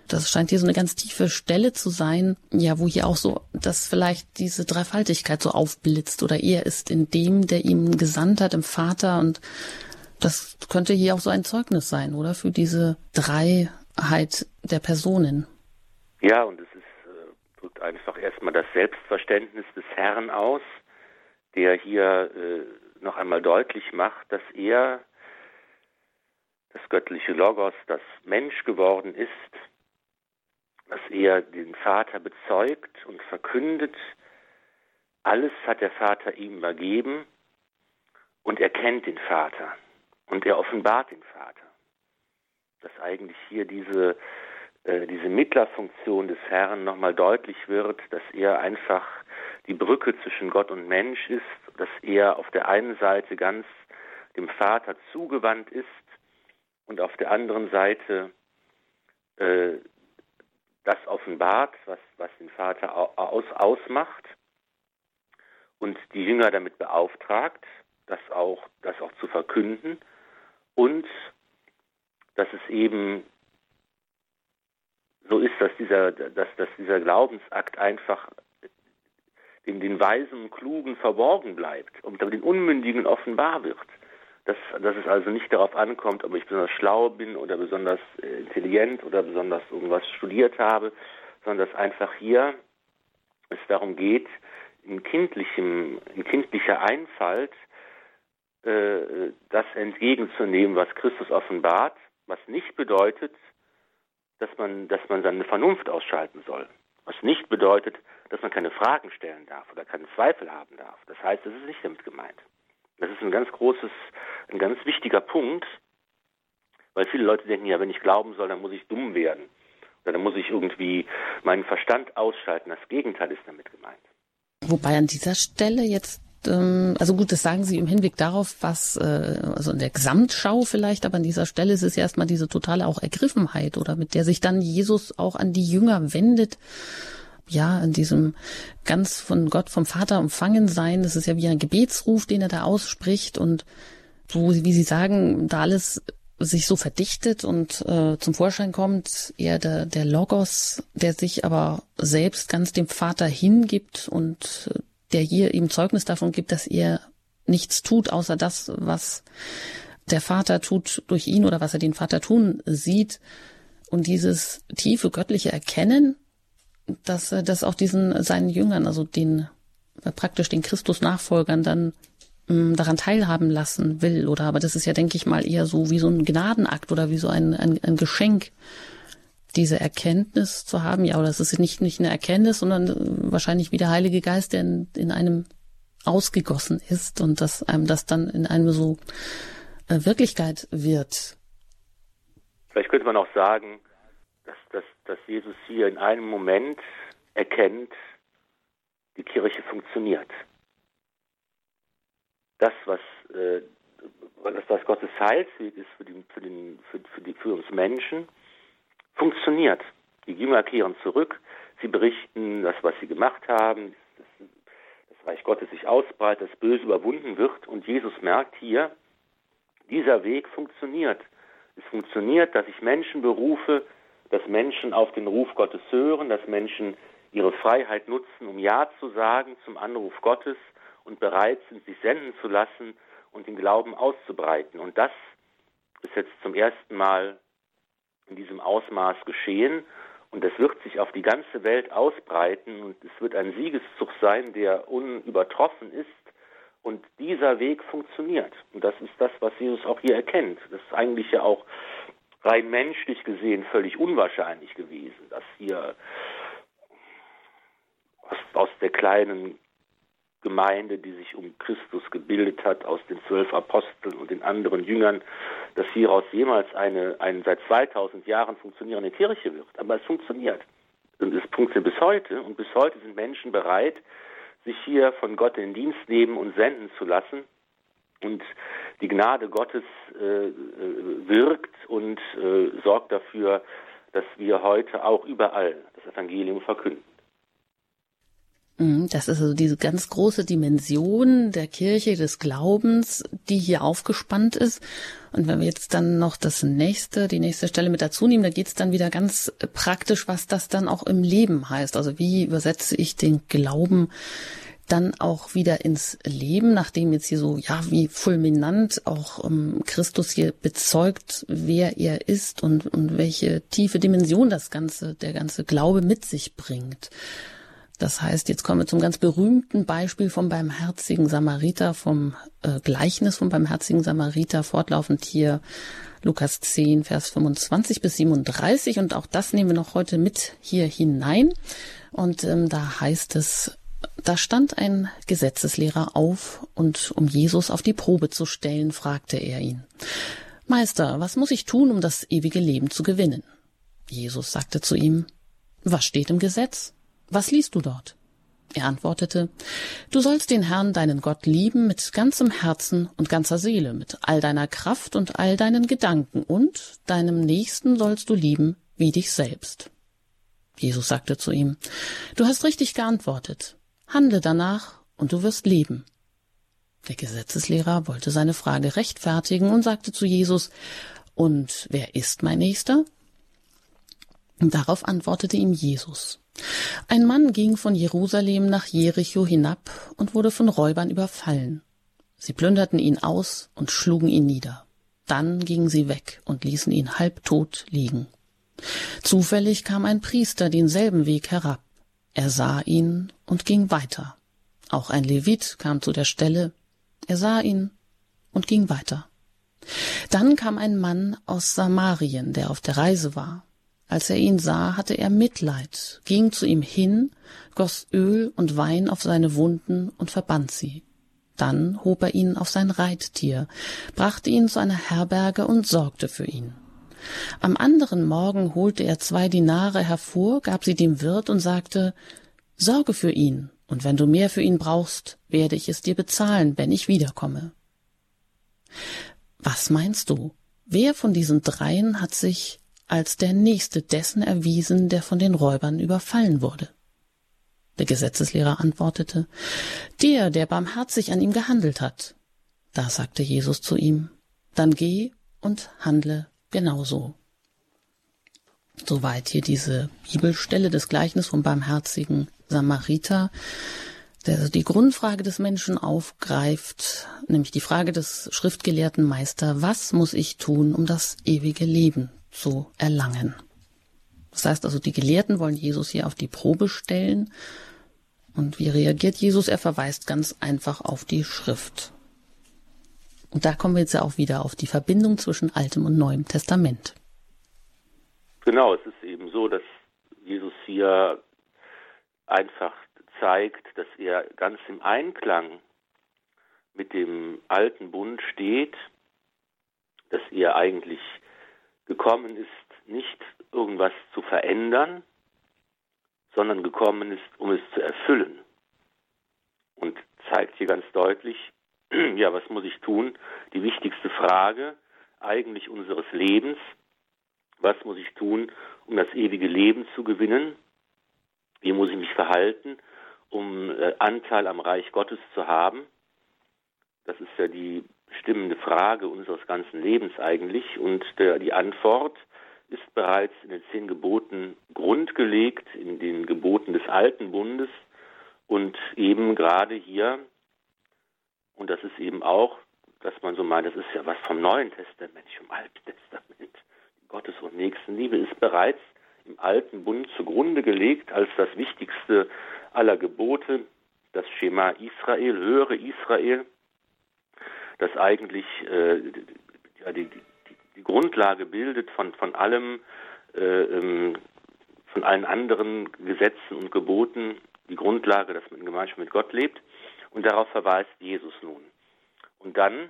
Das scheint hier so eine ganz tiefe Stelle zu sein, ja, wo hier auch so, dass vielleicht diese Dreifaltigkeit so aufblitzt oder er ist in dem, der ihm gesandt hat, im Vater und das könnte hier auch so ein Zeugnis sein, oder? Für diese Dreiheit der Personen. Ja, und es ist, äh, drückt einfach erstmal das Selbstverständnis des Herrn aus, der hier äh, noch einmal deutlich macht, dass er, das göttliche Logos, das Mensch geworden ist, dass er den Vater bezeugt und verkündet, alles hat der Vater ihm übergeben und er kennt den Vater und er offenbart den Vater. Dass eigentlich hier diese, äh, diese Mittlerfunktion des Herrn nochmal deutlich wird, dass er einfach die Brücke zwischen Gott und Mensch ist, dass er auf der einen Seite ganz dem Vater zugewandt ist und auf der anderen Seite äh, das offenbart, was, was den Vater aus, ausmacht. und die Jünger damit beauftragt, das auch, das auch zu verkünden und dass es eben so ist, dass dieser, dass, dass dieser Glaubensakt einfach den, den Weisen und Klugen verborgen bleibt und den Unmündigen offenbar wird. Dass, dass es also nicht darauf ankommt, ob ich besonders schlau bin oder besonders äh, intelligent oder besonders irgendwas studiert habe, sondern dass einfach hier es darum geht, in kindlichem, in kindlicher Einfalt äh, das entgegenzunehmen, was Christus offenbart, was nicht bedeutet, dass man, dass man seine Vernunft ausschalten soll. Was nicht bedeutet, dass man keine Fragen stellen darf oder keine Zweifel haben darf. Das heißt, das ist nicht damit gemeint. Das ist ein ganz großes, ein ganz wichtiger Punkt, weil viele Leute denken, ja, wenn ich glauben soll, dann muss ich dumm werden. Oder dann muss ich irgendwie meinen Verstand ausschalten. Das Gegenteil ist damit gemeint. Wobei an dieser Stelle jetzt ähm, also gut, das sagen Sie im Hinblick darauf, was, äh, also in der Gesamtschau vielleicht, aber an dieser Stelle ist es ja erstmal diese totale auch Ergriffenheit oder mit der sich dann Jesus auch an die Jünger wendet. Ja, in diesem ganz von Gott, vom Vater empfangen sein. Das ist ja wie ein Gebetsruf, den er da ausspricht und wo, wie Sie sagen, da alles sich so verdichtet und äh, zum Vorschein kommt, eher der, der Logos, der sich aber selbst ganz dem Vater hingibt und äh, der hier eben Zeugnis davon gibt, dass er nichts tut, außer das, was der Vater tut durch ihn oder was er den Vater tun sieht. Und dieses tiefe göttliche Erkennen, dass er das auch diesen seinen Jüngern, also den praktisch den Christus-Nachfolgern dann ähm, daran teilhaben lassen will. Oder aber das ist ja, denke ich mal, eher so wie so ein Gnadenakt oder wie so ein, ein, ein Geschenk, diese Erkenntnis zu haben. Ja, oder es ist nicht, nicht eine Erkenntnis, sondern äh, wahrscheinlich wie der Heilige Geist, der in, in einem ausgegossen ist und dass einem das dann in einem so äh, Wirklichkeit wird. Vielleicht könnte man auch sagen, dass, Jesus hier in einem Moment erkennt, die Kirche funktioniert das, was äh, das, was Gottes Heilsweg ist für, die, für, den, für, für, die, für uns Menschen, funktioniert. Die Jünger kehren zurück, sie berichten das, was sie gemacht haben, dass das Reich Gottes sich ausbreitet, das Böse überwunden wird und Jesus merkt hier, dieser Weg funktioniert. Es funktioniert, dass ich Menschen berufe, dass Menschen auf den Ruf Gottes hören, dass Menschen ihre Freiheit nutzen, um Ja zu sagen zum Anruf Gottes und bereit sind, sich senden zu lassen und den Glauben auszubreiten. Und das ist jetzt zum ersten Mal in diesem Ausmaß geschehen und es wird sich auf die ganze Welt ausbreiten und es wird ein Siegeszug sein, der unübertroffen ist. Und dieser Weg funktioniert. Und das ist das, was Jesus auch hier erkennt. Das ist eigentlich ja auch rein menschlich gesehen völlig unwahrscheinlich gewesen, dass hier aus, aus der kleinen Gemeinde, die sich um Christus gebildet hat, aus den zwölf Aposteln und den anderen Jüngern, dass hieraus jemals eine, eine seit 2000 Jahren funktionierende Kirche wird. Aber es funktioniert. Und es funktioniert bis heute. Und bis heute sind Menschen bereit, sich hier von Gott in Dienst nehmen und senden zu lassen. Und die Gnade Gottes äh, äh wirkt und äh, sorgt dafür, dass wir heute auch überall das Evangelium verkünden. Mhm, das ist also diese ganz große Dimension der Kirche, des Glaubens, die hier aufgespannt ist. Und wenn wir jetzt dann noch das nächste, die nächste Stelle mit dazu nehmen, da geht es dann wieder ganz praktisch, was das dann auch im Leben heißt. Also wie übersetze ich den Glauben dann auch wieder ins Leben, nachdem jetzt hier so, ja, wie fulminant auch ähm, Christus hier bezeugt, wer er ist und, und welche tiefe Dimension das Ganze, der ganze Glaube mit sich bringt. Das heißt, jetzt kommen wir zum ganz berühmten Beispiel vom barmherzigen Samariter, vom äh, Gleichnis vom barmherzigen Samariter, fortlaufend hier Lukas 10, Vers 25 bis 37. Und auch das nehmen wir noch heute mit hier hinein. Und ähm, da heißt es, da stand ein Gesetzeslehrer auf und um Jesus auf die Probe zu stellen, fragte er ihn, Meister, was muss ich tun, um das ewige Leben zu gewinnen? Jesus sagte zu ihm, was steht im Gesetz? Was liest du dort? Er antwortete, Du sollst den Herrn, deinen Gott, lieben mit ganzem Herzen und ganzer Seele, mit all deiner Kraft und all deinen Gedanken, und deinem Nächsten sollst du lieben wie dich selbst. Jesus sagte zu ihm, Du hast richtig geantwortet. Handle danach, und du wirst leben. Der Gesetzeslehrer wollte seine Frage rechtfertigen und sagte zu Jesus, und wer ist mein Nächster? Und darauf antwortete ihm Jesus. Ein Mann ging von Jerusalem nach Jericho hinab und wurde von Räubern überfallen. Sie plünderten ihn aus und schlugen ihn nieder. Dann gingen sie weg und ließen ihn halbtot liegen. Zufällig kam ein Priester denselben Weg herab. Er sah ihn und ging weiter. Auch ein Levit kam zu der Stelle. Er sah ihn und ging weiter. Dann kam ein Mann aus Samarien, der auf der Reise war. Als er ihn sah, hatte er Mitleid, ging zu ihm hin, goss Öl und Wein auf seine Wunden und verband sie. Dann hob er ihn auf sein Reittier, brachte ihn zu einer Herberge und sorgte für ihn. Am anderen Morgen holte er zwei Dinare hervor, gab sie dem Wirt und sagte, Sorge für ihn, und wenn du mehr für ihn brauchst, werde ich es dir bezahlen, wenn ich wiederkomme. Was meinst du? Wer von diesen dreien hat sich als der nächste dessen erwiesen, der von den Räubern überfallen wurde? Der Gesetzeslehrer antwortete, der, der barmherzig an ihm gehandelt hat. Da sagte Jesus zu ihm, dann geh und handle genauso. Soweit hier diese Bibelstelle des Gleichnis vom barmherzigen Samariter, der die Grundfrage des Menschen aufgreift, nämlich die Frage des schriftgelehrten Meister, was muss ich tun, um das ewige Leben zu erlangen? Das heißt also, die Gelehrten wollen Jesus hier auf die Probe stellen. Und wie reagiert Jesus? Er verweist ganz einfach auf die Schrift. Und da kommen wir jetzt ja auch wieder auf die Verbindung zwischen Altem und Neuem Testament. Genau, es ist eben so, dass Jesus hier einfach zeigt, dass er ganz im Einklang mit dem alten Bund steht, dass er eigentlich gekommen ist, nicht irgendwas zu verändern, sondern gekommen ist, um es zu erfüllen. Und zeigt hier ganz deutlich, *clears throat* ja, was muss ich tun? Die wichtigste Frage eigentlich unseres Lebens, was muss ich tun, um das ewige Leben zu gewinnen? Wie muss ich mich verhalten, um äh, Anteil am Reich Gottes zu haben? Das ist ja die bestimmende Frage unseres ganzen Lebens eigentlich. Und der, die Antwort ist bereits in den zehn Geboten grundgelegt, in den Geboten des alten Bundes und eben gerade hier, und das ist eben auch, dass man so meint, das ist ja was vom Neuen Testament, nicht vom Alten Testament. Gottes und Nächstenliebe ist bereits im alten Bund zugrunde gelegt als das wichtigste aller Gebote, das Schema Israel, höre Israel, das eigentlich äh, die, die, die Grundlage bildet von, von allem, äh, ähm, von allen anderen Gesetzen und Geboten, die Grundlage, dass man in Gemeinschaft mit Gott lebt. Und darauf verweist Jesus nun. Und dann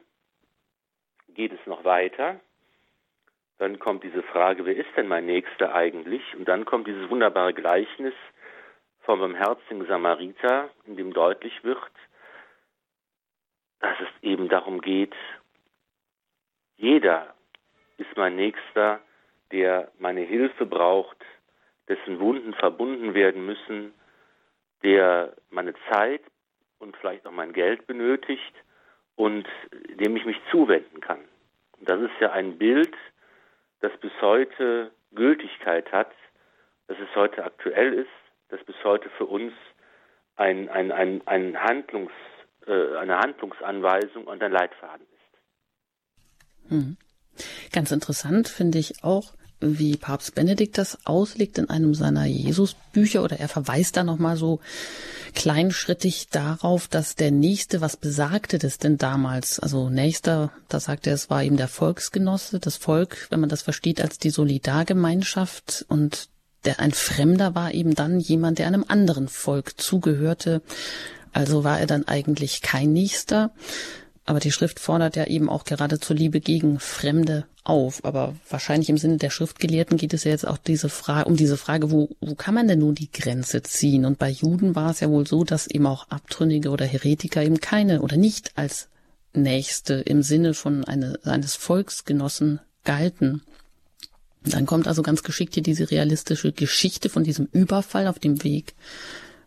geht es noch weiter. Dann kommt diese Frage, wer ist denn mein Nächster eigentlich? Und dann kommt dieses wunderbare Gleichnis vom barmherzigen Samariter, in dem deutlich wird, dass es eben darum geht, jeder ist mein Nächster, der meine Hilfe braucht, dessen Wunden verbunden werden müssen, der meine Zeit und vielleicht auch mein Geld benötigt und dem ich mich zuwenden kann. Und das ist ja ein Bild, das bis heute Gültigkeit hat, dass es heute aktuell ist, dass bis heute für uns ein, ein, ein, ein Handlungs, äh, eine Handlungsanweisung und ein Leitfaden ist. Hm. Ganz interessant finde ich auch, wie Papst Benedikt das auslegt in einem seiner Jesusbücher oder er verweist da nochmal so kleinschrittig darauf, dass der Nächste, was besagte das denn damals? Also Nächster, da sagt er, es war eben der Volksgenosse, das Volk, wenn man das versteht als die Solidargemeinschaft und der ein Fremder war eben dann jemand, der einem anderen Volk zugehörte. Also war er dann eigentlich kein Nächster. Aber die Schrift fordert ja eben auch gerade zur Liebe gegen Fremde auf. Aber wahrscheinlich im Sinne der Schriftgelehrten geht es ja jetzt auch diese Frage, um diese Frage, wo, wo kann man denn nun die Grenze ziehen? Und bei Juden war es ja wohl so, dass eben auch Abtrünnige oder Heretiker eben keine oder nicht als Nächste im Sinne von eine, eines Volksgenossen galten. Dann kommt also ganz geschickt hier diese realistische Geschichte von diesem Überfall auf dem Weg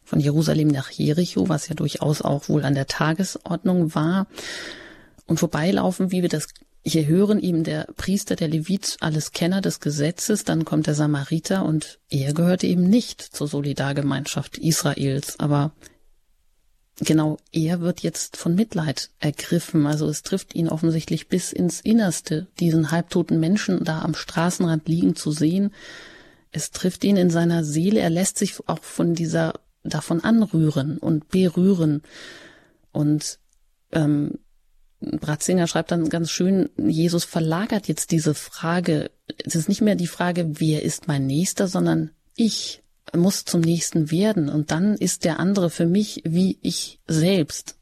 von Jerusalem nach Jericho, was ja durchaus auch wohl an der Tagesordnung war. Und vorbeilaufen, wie wir das hier hören, eben der Priester, der Levit, alles Kenner des Gesetzes, dann kommt der Samariter und er gehörte eben nicht zur Solidargemeinschaft Israels, aber genau er wird jetzt von Mitleid ergriffen. Also es trifft ihn offensichtlich bis ins Innerste, diesen halbtoten Menschen da am Straßenrand liegen zu sehen. Es trifft ihn in seiner Seele. Er lässt sich auch von dieser davon anrühren und berühren. Und ähm, Bratzinger schreibt dann ganz schön, Jesus verlagert jetzt diese Frage. Es ist nicht mehr die Frage, wer ist mein Nächster, sondern ich muss zum Nächsten werden. Und dann ist der andere für mich wie ich selbst.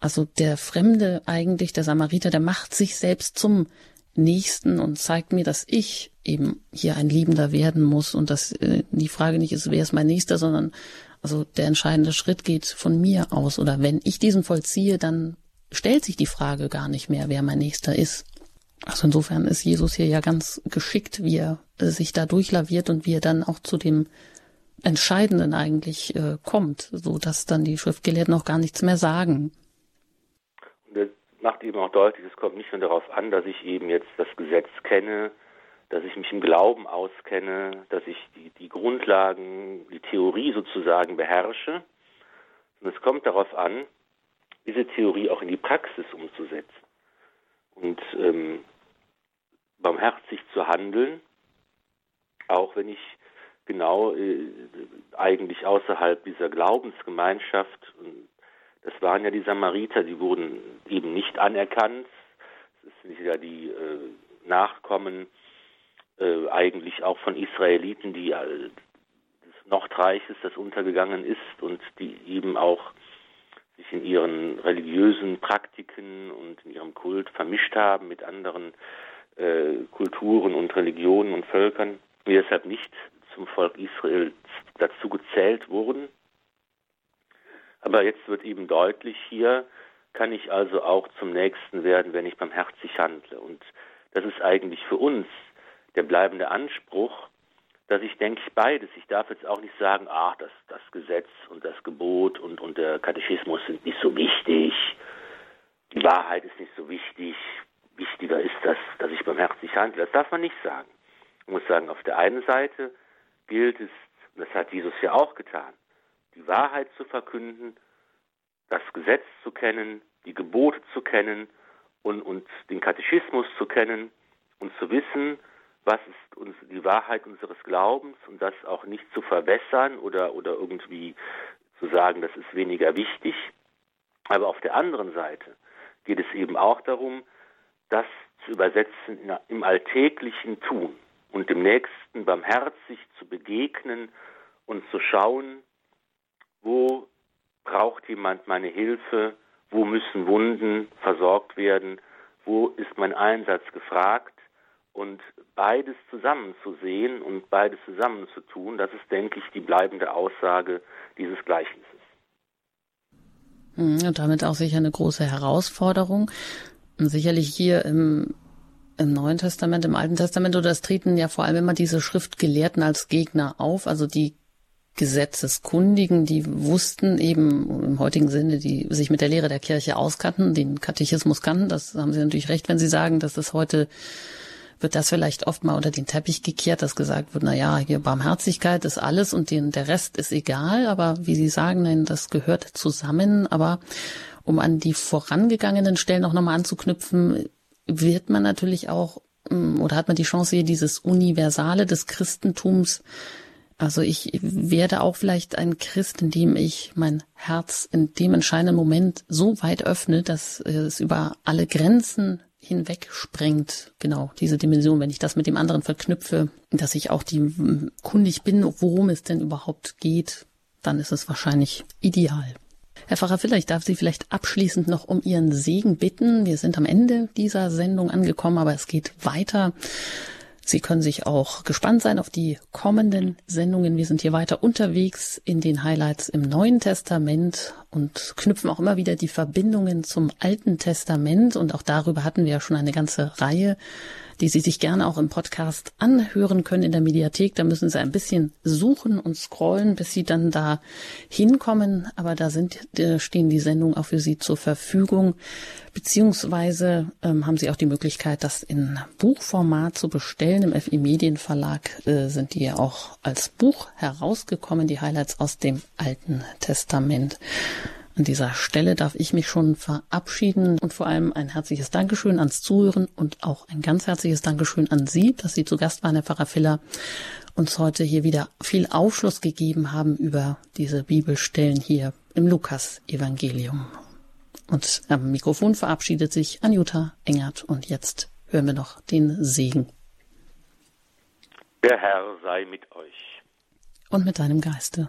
Also der Fremde eigentlich, der Samariter, der macht sich selbst zum Nächsten und zeigt mir, dass ich eben hier ein Liebender werden muss und dass äh, die Frage nicht ist, wer ist mein Nächster, sondern also der entscheidende Schritt geht von mir aus. Oder wenn ich diesen vollziehe, dann stellt sich die Frage gar nicht mehr, wer mein Nächster ist. Also insofern ist Jesus hier ja ganz geschickt, wie er sich da durchlaviert und wie er dann auch zu dem Entscheidenden eigentlich äh, kommt, so dass dann die Schriftgelehrten auch gar nichts mehr sagen. Und das macht eben auch deutlich, es kommt nicht nur darauf an, dass ich eben jetzt das Gesetz kenne, dass ich mich im Glauben auskenne, dass ich die, die Grundlagen, die Theorie sozusagen beherrsche, sondern es kommt darauf an, diese Theorie auch in die Praxis umzusetzen und ähm, barmherzig zu handeln, auch wenn ich genau äh, eigentlich außerhalb dieser Glaubensgemeinschaft, das waren ja die Samariter, die wurden eben nicht anerkannt, es sind ja die äh, Nachkommen äh, eigentlich auch von Israeliten, die äh, des Nordreiches, das untergegangen ist und die eben auch sich in ihren religiösen Praktiken und in ihrem Kult vermischt haben mit anderen äh, Kulturen und Religionen und Völkern, die deshalb nicht zum Volk Israel dazu gezählt wurden. Aber jetzt wird eben deutlich, hier kann ich also auch zum Nächsten werden, wenn ich barmherzig handle. Und das ist eigentlich für uns der bleibende Anspruch, dass ich denke ich beides. Ich darf jetzt auch nicht sagen, ach, das, das Gesetz und das Gebot und, und der Katechismus sind nicht so wichtig. Die Wahrheit ist nicht so wichtig. Wichtiger ist das, dass ich barmherzig handle. Das darf man nicht sagen. Man muss sagen, auf der einen Seite gilt es, und das hat Jesus ja auch getan, die Wahrheit zu verkünden, das Gesetz zu kennen, die Gebote zu kennen und, und den Katechismus zu kennen und zu wissen, was ist uns die Wahrheit unseres Glaubens und das auch nicht zu verwässern oder, oder irgendwie zu sagen, das ist weniger wichtig. Aber auf der anderen Seite geht es eben auch darum, das zu übersetzen im alltäglichen Tun und dem Nächsten barmherzig zu begegnen und zu schauen, wo braucht jemand meine Hilfe, wo müssen Wunden versorgt werden, wo ist mein Einsatz gefragt und beides zusammen zu sehen und beides zusammen zu tun, das ist, denke ich, die bleibende Aussage dieses Gleichnisses. Hm, und damit auch sicher eine große Herausforderung. Und sicherlich hier im, im Neuen Testament, im Alten Testament, oder es treten ja vor allem immer diese Schriftgelehrten als Gegner auf, also die Gesetzeskundigen, die wussten eben im heutigen Sinne, die sich mit der Lehre der Kirche auskannten, den Katechismus kannten. Das haben Sie natürlich recht, wenn Sie sagen, dass das heute wird das vielleicht oft mal unter den Teppich gekehrt, dass gesagt wird, na ja, hier Barmherzigkeit ist alles und den, der Rest ist egal, aber wie Sie sagen, nein, das gehört zusammen, aber um an die vorangegangenen Stellen auch nochmal anzuknüpfen, wird man natürlich auch mm, oder hat man die Chance hier dieses Universale des Christentums also ich werde auch vielleicht ein Christ, indem ich mein Herz in dem entscheidenden Moment so weit öffne, dass es über alle Grenzen hinweg sprengt, genau, diese Dimension, wenn ich das mit dem anderen verknüpfe, dass ich auch die kundig bin, worum es denn überhaupt geht, dann ist es wahrscheinlich ideal. Herr Pfarrer Filler, ich darf Sie vielleicht abschließend noch um Ihren Segen bitten. Wir sind am Ende dieser Sendung angekommen, aber es geht weiter. Sie können sich auch gespannt sein auf die kommenden Sendungen. Wir sind hier weiter unterwegs in den Highlights im Neuen Testament und knüpfen auch immer wieder die Verbindungen zum Alten Testament. Und auch darüber hatten wir ja schon eine ganze Reihe die Sie sich gerne auch im Podcast anhören können in der Mediathek. Da müssen Sie ein bisschen suchen und scrollen, bis Sie dann da hinkommen. Aber da sind, stehen die Sendungen auch für Sie zur Verfügung. Beziehungsweise ähm, haben Sie auch die Möglichkeit, das in Buchformat zu bestellen. Im FI Medienverlag äh, sind die ja auch als Buch herausgekommen, die Highlights aus dem Alten Testament. An dieser Stelle darf ich mich schon verabschieden und vor allem ein herzliches Dankeschön ans Zuhören und auch ein ganz herzliches Dankeschön an Sie, dass Sie zu Gast waren, Herr Pfarrer Filler, uns heute hier wieder viel Aufschluss gegeben haben über diese Bibelstellen hier im Lukas-Evangelium. Und am Mikrofon verabschiedet sich Anjuta Engert und jetzt hören wir noch den Segen. Der Herr sei mit euch. Und mit deinem Geiste.